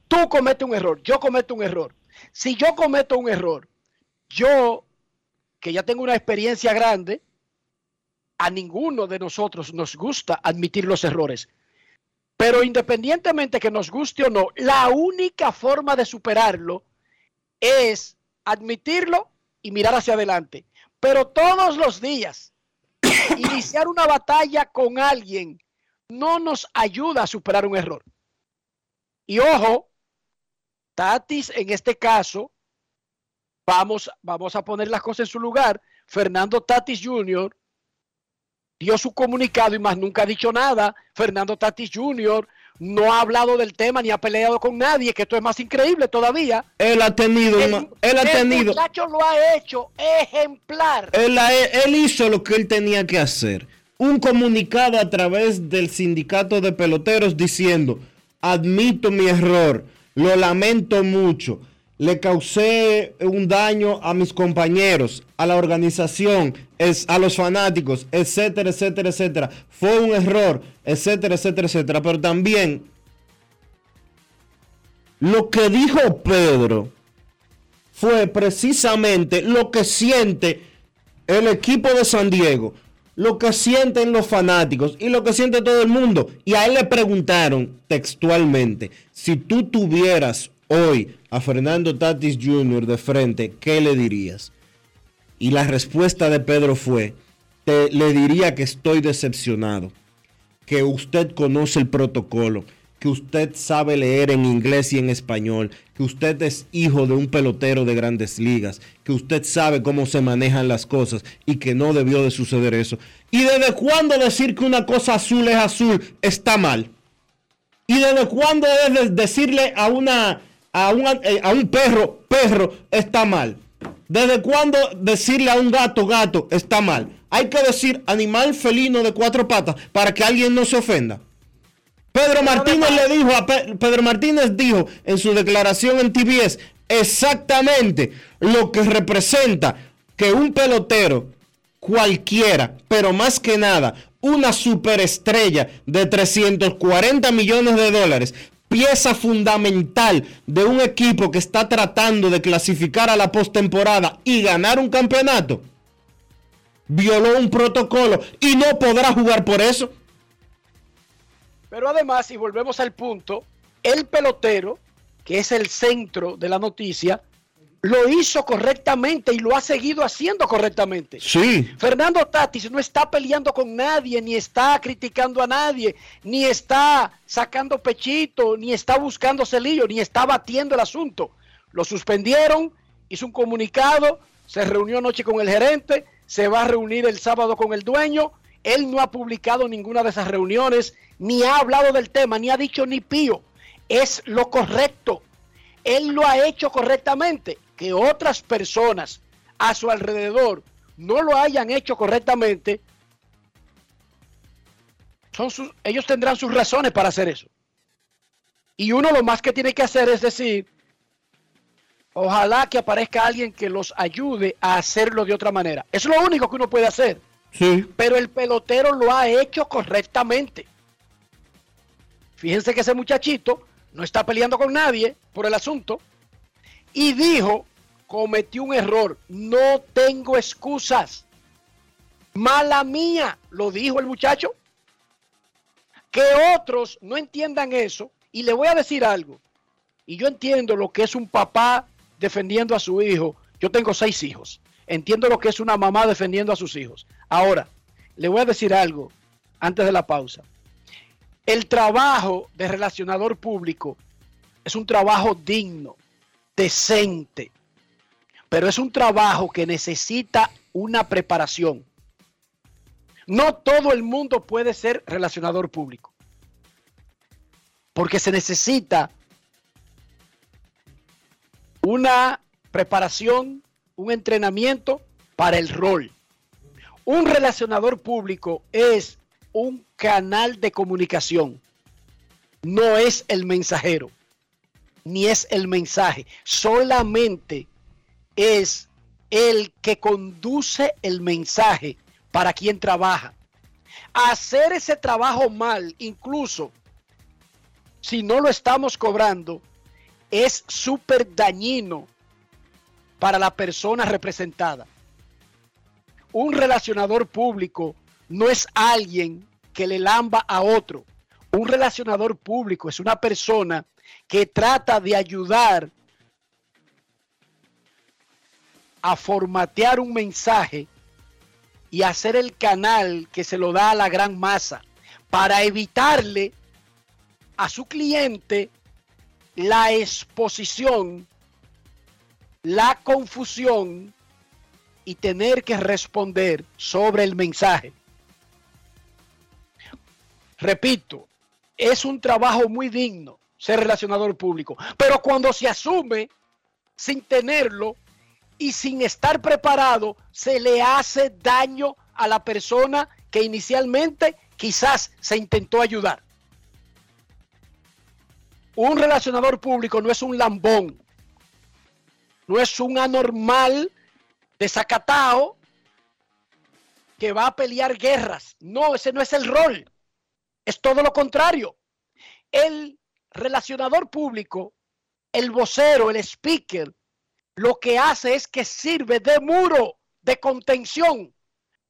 tú cometes un error yo cometo un error si yo cometo un error yo que ya tengo una experiencia grande, a ninguno de nosotros nos gusta admitir los errores. Pero independientemente que nos guste o no, la única forma de superarlo es admitirlo y mirar hacia adelante. Pero todos los días, <coughs> iniciar una batalla con alguien no nos ayuda a superar un error. Y ojo, Tatis en este caso vamos, vamos a poner las cosas en su lugar. Fernando Tatis Jr. dio su comunicado y más nunca ha dicho nada. Fernando Tatis Jr. no ha hablado del tema ni ha peleado con nadie, que esto es más increíble todavía. Él ha tenido, El, él ha el tenido, muchacho lo ha hecho ejemplar. él, él hizo lo que él tenía que hacer. Un comunicado a través del sindicato de peloteros diciendo, admito mi error, lo lamento mucho, le causé un daño a mis compañeros, a la organización, es, a los fanáticos, etcétera, etcétera, etcétera. Fue un error, etcétera, etcétera, etcétera. Pero también lo que dijo Pedro fue precisamente lo que siente el equipo de San Diego, lo que sienten los fanáticos y lo que siente todo el mundo. Y a él le preguntaron textualmente, si tú tuvieras hoy a Fernando Tatis Jr. de frente, ¿qué le dirías? Y la respuesta de Pedro fue, te, le diría que estoy decepcionado, que usted conoce el protocolo, que usted sabe leer en inglés y en español, que usted es hijo de un pelotero de grandes ligas, que usted sabe cómo se manejan las cosas y que no debió de suceder eso. ¿Y desde cuándo decir que una cosa azul es azul está mal? ¿Y desde cuándo es decirle a, una, a, eh, a un perro, perro, está mal? ¿Desde cuándo decirle a un gato, gato, está mal? Hay que decir animal felino de cuatro patas para que alguien no se ofenda. Pedro Martínez le dijo a Pedro Martínez dijo en su declaración en TBS exactamente lo que representa que un pelotero cualquiera, pero más que nada una superestrella de 340 millones de dólares, pieza fundamental de un equipo que está tratando de clasificar a la postemporada y ganar un campeonato, violó un protocolo y no podrá jugar por eso. Pero además, y volvemos al punto, el pelotero, que es el centro de la noticia, lo hizo correctamente y lo ha seguido haciendo correctamente. Sí. Fernando Tatis no está peleando con nadie, ni está criticando a nadie, ni está sacando pechito, ni está buscando celillo, ni está batiendo el asunto. Lo suspendieron, hizo un comunicado, se reunió anoche con el gerente, se va a reunir el sábado con el dueño. Él no ha publicado ninguna de esas reuniones, ni ha hablado del tema, ni ha dicho ni pío. Es lo correcto. Él lo ha hecho correctamente que otras personas a su alrededor no lo hayan hecho correctamente, son sus, ellos tendrán sus razones para hacer eso. Y uno lo más que tiene que hacer es decir, ojalá que aparezca alguien que los ayude a hacerlo de otra manera. Es lo único que uno puede hacer. Sí. Pero el pelotero lo ha hecho correctamente. Fíjense que ese muchachito no está peleando con nadie por el asunto y dijo cometió un error. No tengo excusas. Mala mía, lo dijo el muchacho. Que otros no entiendan eso. Y le voy a decir algo. Y yo entiendo lo que es un papá defendiendo a su hijo. Yo tengo seis hijos. Entiendo lo que es una mamá defendiendo a sus hijos. Ahora, le voy a decir algo antes de la pausa. El trabajo de relacionador público es un trabajo digno, decente, pero es un trabajo que necesita una preparación. No todo el mundo puede ser relacionador público, porque se necesita una preparación, un entrenamiento para el rol. Un relacionador público es un canal de comunicación, no es el mensajero, ni es el mensaje, solamente es el que conduce el mensaje para quien trabaja. Hacer ese trabajo mal, incluso si no lo estamos cobrando, es súper dañino para la persona representada. Un relacionador público no es alguien que le lamba a otro. Un relacionador público es una persona que trata de ayudar a formatear un mensaje y hacer el canal que se lo da a la gran masa para evitarle a su cliente la exposición, la confusión y tener que responder sobre el mensaje. Repito, es un trabajo muy digno ser relacionador público, pero cuando se asume sin tenerlo, y sin estar preparado se le hace daño a la persona que inicialmente quizás se intentó ayudar. Un relacionador público no es un lambón, no es un anormal desacatado que va a pelear guerras. No, ese no es el rol. Es todo lo contrario. El relacionador público, el vocero, el speaker, lo que hace es que sirve de muro de contención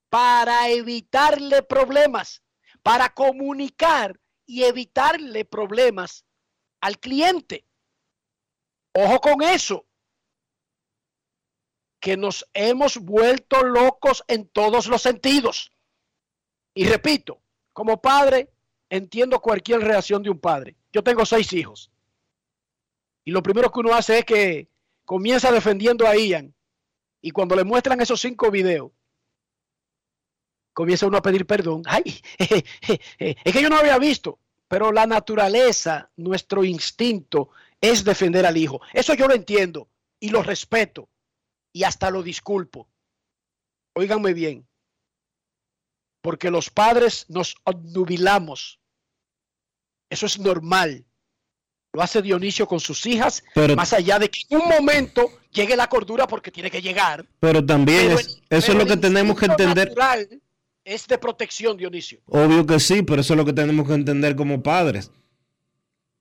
para evitarle problemas, para comunicar y evitarle problemas al cliente. Ojo con eso, que nos hemos vuelto locos en todos los sentidos. Y repito, como padre, entiendo cualquier reacción de un padre. yo tengo seis hijos. Y lo primero que uno hace es que comienza defendiendo a Ian. Y cuando le muestran esos cinco videos, comienza uno a pedir perdón. Ay, <laughs> es que yo no había visto. Pero la naturaleza, nuestro instinto es defender al hijo. Eso yo lo entiendo y lo respeto y hasta lo disculpo. Óiganme bien, porque los padres nos obnubilamos. Eso es normal. Lo hace Dionisio con sus hijas, más allá de que en un momento llegue la cordura porque tiene que llegar. Pero también eso es lo que tenemos que entender. Es de protección, Dionisio. Obvio que sí, pero eso es lo que tenemos que entender como padres.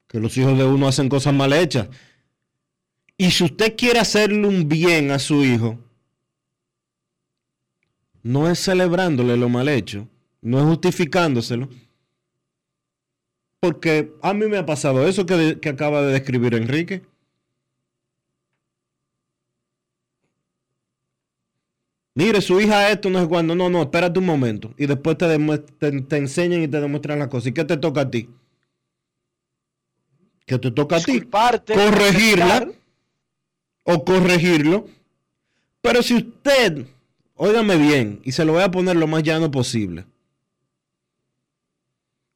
Que los hijos de uno hacen cosas mal hechas. Y si usted quiere hacerle un bien a su hijo, no es celebrándole lo mal hecho, no es justificándoselo. Porque a mí me ha pasado eso que, acaba de describir Enrique. Mire, su hija esto no es cuando. No, no, espérate un momento. Y después te, te, enseñan y te demuestran las cosas. ¿Y qué te toca a ti? ¿Qué te toca a ti? Corregirla o corregirlo. Pero si usted óigame bien, y se lo voy a poner lo más llano posible.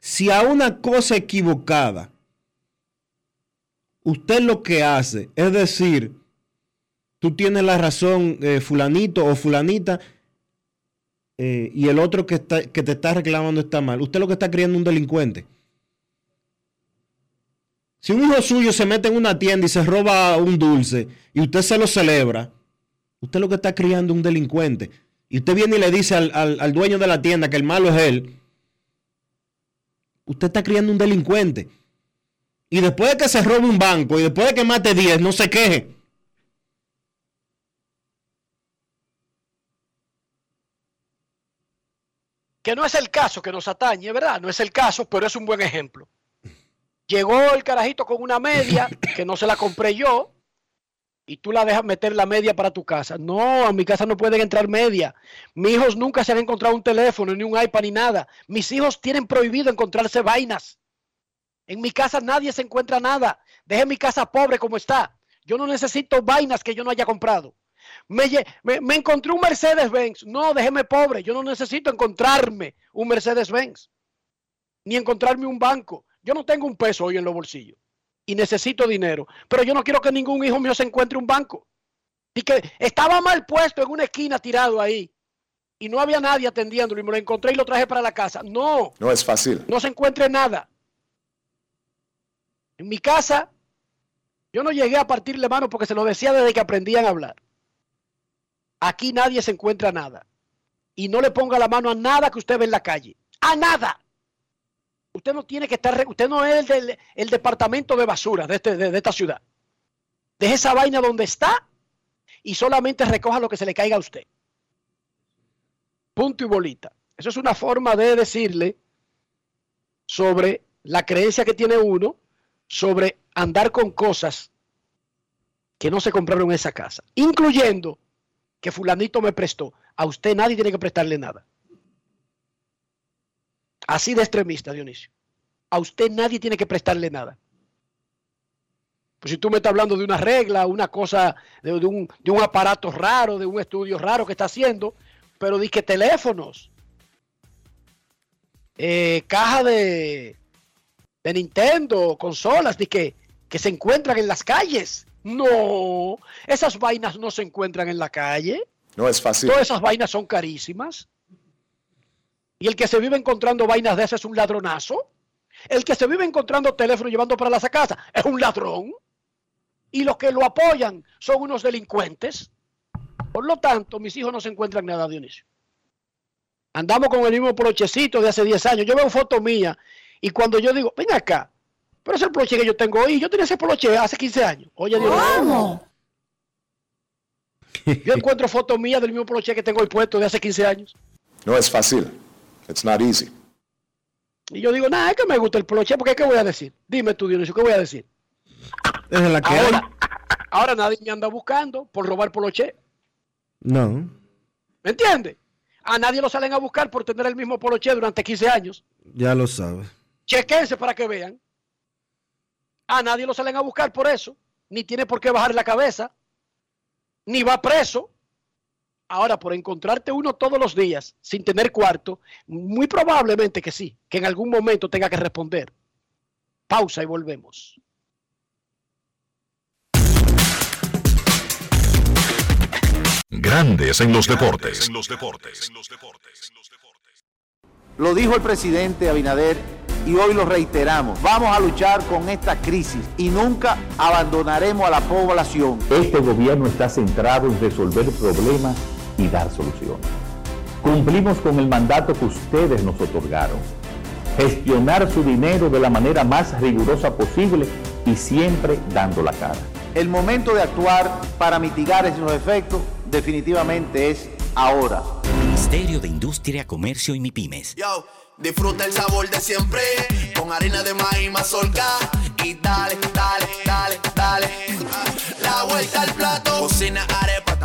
Si a una cosa equivocada, usted lo que hace es decir, tú tienes la razón, eh, fulanito o fulanita, eh, y el otro que, está, que te está reclamando está mal, usted lo que está criando un delincuente. Si un hijo suyo se mete en una tienda y se roba un dulce y usted se lo celebra, Usted lo que está criando un delincuente. Y usted viene y le dice al, dueño de la tienda que el malo es él. Usted está criando un delincuente. Y después de que se robe un banco y después de que mate 10, no se queje. Que no es el caso que nos atañe, ¿verdad? No es el caso, pero es un buen ejemplo. Llegó el carajito con una media que no se la compré yo y tú la dejas meter la media para tu casa. No, a mi casa no pueden entrar media. Mis hijos nunca se han encontrado un teléfono, ni un iPad, ni nada. Mis hijos tienen prohibido encontrarse vainas. En mi casa nadie se encuentra nada. Deje mi casa pobre como está. Yo no necesito vainas que yo no haya comprado. Me, me encontré un Mercedes-Benz. No, déjeme pobre. Yo no necesito encontrarme un Mercedes-Benz. Ni encontrarme un banco. Yo no tengo un peso hoy en los bolsillos y necesito dinero. Pero yo no quiero que ningún hijo mío se encuentre un banco. Y que estaba mal puesto en una esquina tirado ahí. Y no había nadie atendiéndolo y me lo encontré y lo traje para la casa. No. No es fácil. No se encuentre nada. En mi casa, yo no llegué a partirle mano porque se lo decía desde que aprendían a hablar. Aquí nadie se encuentra nada. Y no le ponga la mano a nada que usted ve en la calle. A nada. Usted no tiene que estar, usted no es el, del, departamento de basura de, este, de, esta ciudad. Deje esa vaina donde está y solamente recoja lo que se le caiga a usted. Punto y bolita. Eso es una forma de decirle sobre la creencia que tiene uno sobre andar con cosas que no se compraron en esa casa, incluyendo que fulanito me prestó. A usted nadie tiene que prestarle nada. Así de extremista, Dionisio. A usted nadie tiene que prestarle nada. Pues si tú me estás hablando de una regla, una cosa, de, un, aparato raro, de un estudio raro que está haciendo, pero di que teléfonos, eh, caja de, de Nintendo, consolas, di que, que se encuentran en las calles. No, esas vainas no se encuentran en la calle. No es fácil. Todas esas vainas son carísimas. Y el que se vive encontrando vainas de esas es un ladronazo. El que se vive encontrando teléfono llevando para la casa es un ladrón. Y los que lo apoyan son unos delincuentes. Por lo tanto, mis hijos no se encuentran nada, Dionisio. Andamos con el mismo polochecito de hace 10 años. Yo veo fotos mías y cuando yo digo, ven acá, pero es el poloche que yo tengo hoy. Yo tenía ese poloche hace 15 años. Oye, Dios Yo encuentro fotos mías del mismo poloche que tengo hoy puesto de hace 15 años. No es fácil. It's not easy. Y yo digo, nada, es que me gusta el poloche, porque ¿qué voy a decir? Dime tú, Dionisio, ¿qué voy a decir? Es la que ahora, ahora nadie me anda buscando por robar poloche. No. ¿Me entiendes? A nadie lo salen a buscar por tener el mismo poloche durante 15 años. Ya lo sabes. Chequense para que vean. A nadie lo salen a buscar por eso, ni tiene por qué bajar la cabeza, ni va preso. Ahora, por encontrarte uno todos los días sin tener cuarto, muy probablemente que sí, que en algún momento tenga que responder. Pausa y volvemos. Grandes en los deportes. Lo dijo el presidente Abinader y hoy lo reiteramos. Vamos a luchar con esta crisis y nunca abandonaremos a la población. Este gobierno está centrado en resolver problemas y dar soluciones. Cumplimos con el mandato que ustedes nos otorgaron. Gestionar su dinero de la manera más rigurosa posible y siempre dando la cara. El momento de actuar para mitigar esos efectos definitivamente es ahora. Ministerio de Industria, Comercio y MIPIMES. Yo, disfruta el sabor de siempre con harina de maíz mazorca y dale, dale, dale, dale. La vuelta al plato, cocina arepa,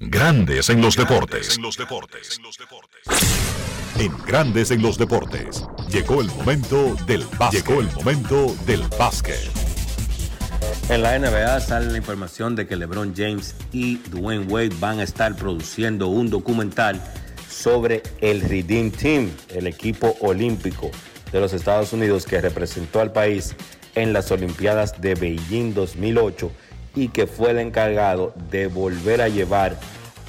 Grandes en los deportes. En Grandes en los deportes. Llegó el momento del básquet. Llegó el momento del básquet. En la NBA sale la información de que LeBron James y Dwayne Wade van a estar produciendo un documental sobre el Redeem Team, el equipo olímpico de los Estados Unidos que representó al país en las Olimpiadas de Beijing 2008 y que fue el encargado de volver a llevar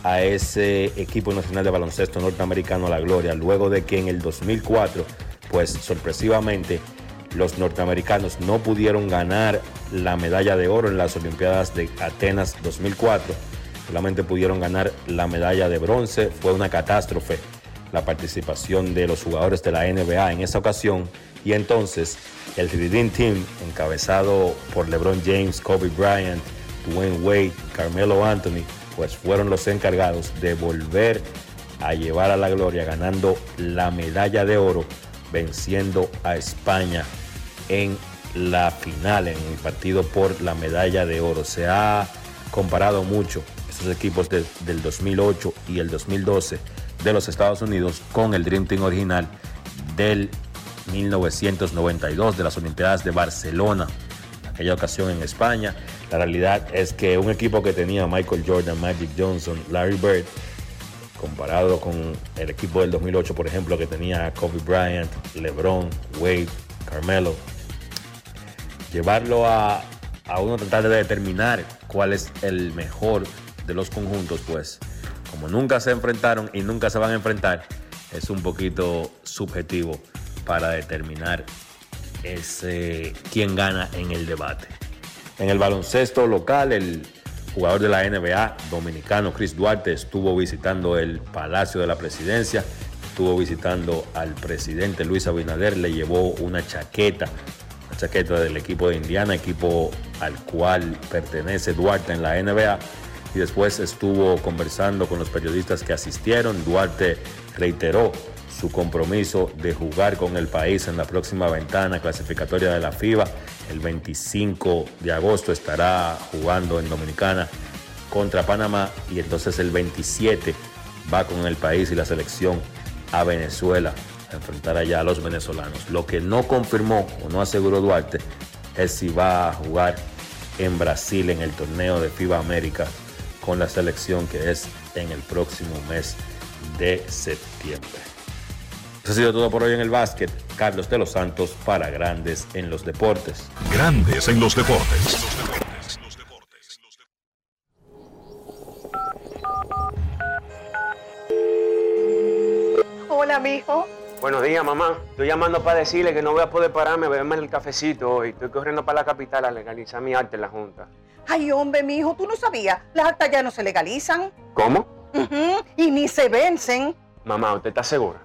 a ese equipo nacional de baloncesto norteamericano a la gloria, luego de que en el 2004, pues sorpresivamente, los norteamericanos no pudieron ganar la medalla de oro en las Olimpiadas de Atenas 2004, solamente pudieron ganar la medalla de bronce, fue una catástrofe la participación de los jugadores de la NBA en esa ocasión. Y entonces el Redeem Team encabezado por LeBron James, Kobe Bryant, Dwayne Wade, Carmelo Anthony, pues fueron los encargados de volver a llevar a la gloria ganando la medalla de oro, venciendo a España en la final, en el partido por la medalla de oro. Se ha comparado mucho estos equipos del 2008 y el 2012 de los Estados Unidos con el Dream Team original del 1992 de las Olimpiadas de Barcelona, aquella ocasión en España. La realidad es que un equipo que tenía Michael Jordan, Magic Johnson, Larry Bird, comparado con el equipo del 2008, por ejemplo, que tenía Kobe Bryant, LeBron, Wade, Carmelo, llevarlo a, a uno tratar de determinar cuál es el mejor de los conjuntos, pues como nunca se enfrentaron y nunca se van a enfrentar, es un poquito subjetivo para determinar quién gana en el debate. En el baloncesto local, el jugador de la NBA dominicano Chris Duarte estuvo visitando el Palacio de la Presidencia, estuvo visitando al presidente Luis Abinader, le llevó una chaqueta, una chaqueta del equipo de Indiana, equipo al cual pertenece Duarte en la NBA y después estuvo conversando con los periodistas que asistieron. Duarte reiteró su compromiso de jugar con el país en la próxima ventana clasificatoria de la FIBA. El 25 de agosto estará jugando en Dominicana contra Panamá y entonces el 27 va con el país y la selección a Venezuela a enfrentar allá a los venezolanos. Lo que no confirmó o no aseguró Duarte es si va a jugar en Brasil en el torneo de FIBA América con la selección que es en el próximo mes de septiembre. Eso ha sido todo por hoy en el básquet. Carlos de los Santos para Grandes en los Deportes. Grandes en los Deportes. Hola, mijo. Buenos días, mamá. Estoy llamando para decirle que no voy a poder pararme a beberme el cafecito hoy. Estoy corriendo para la capital a legalizar mi arte en la Junta. Ay, hombre, mijo, tú no sabías. Las actas ya no se legalizan. ¿Cómo? Ujú, Y ni se vencen. Mamá, ¿usted está segura?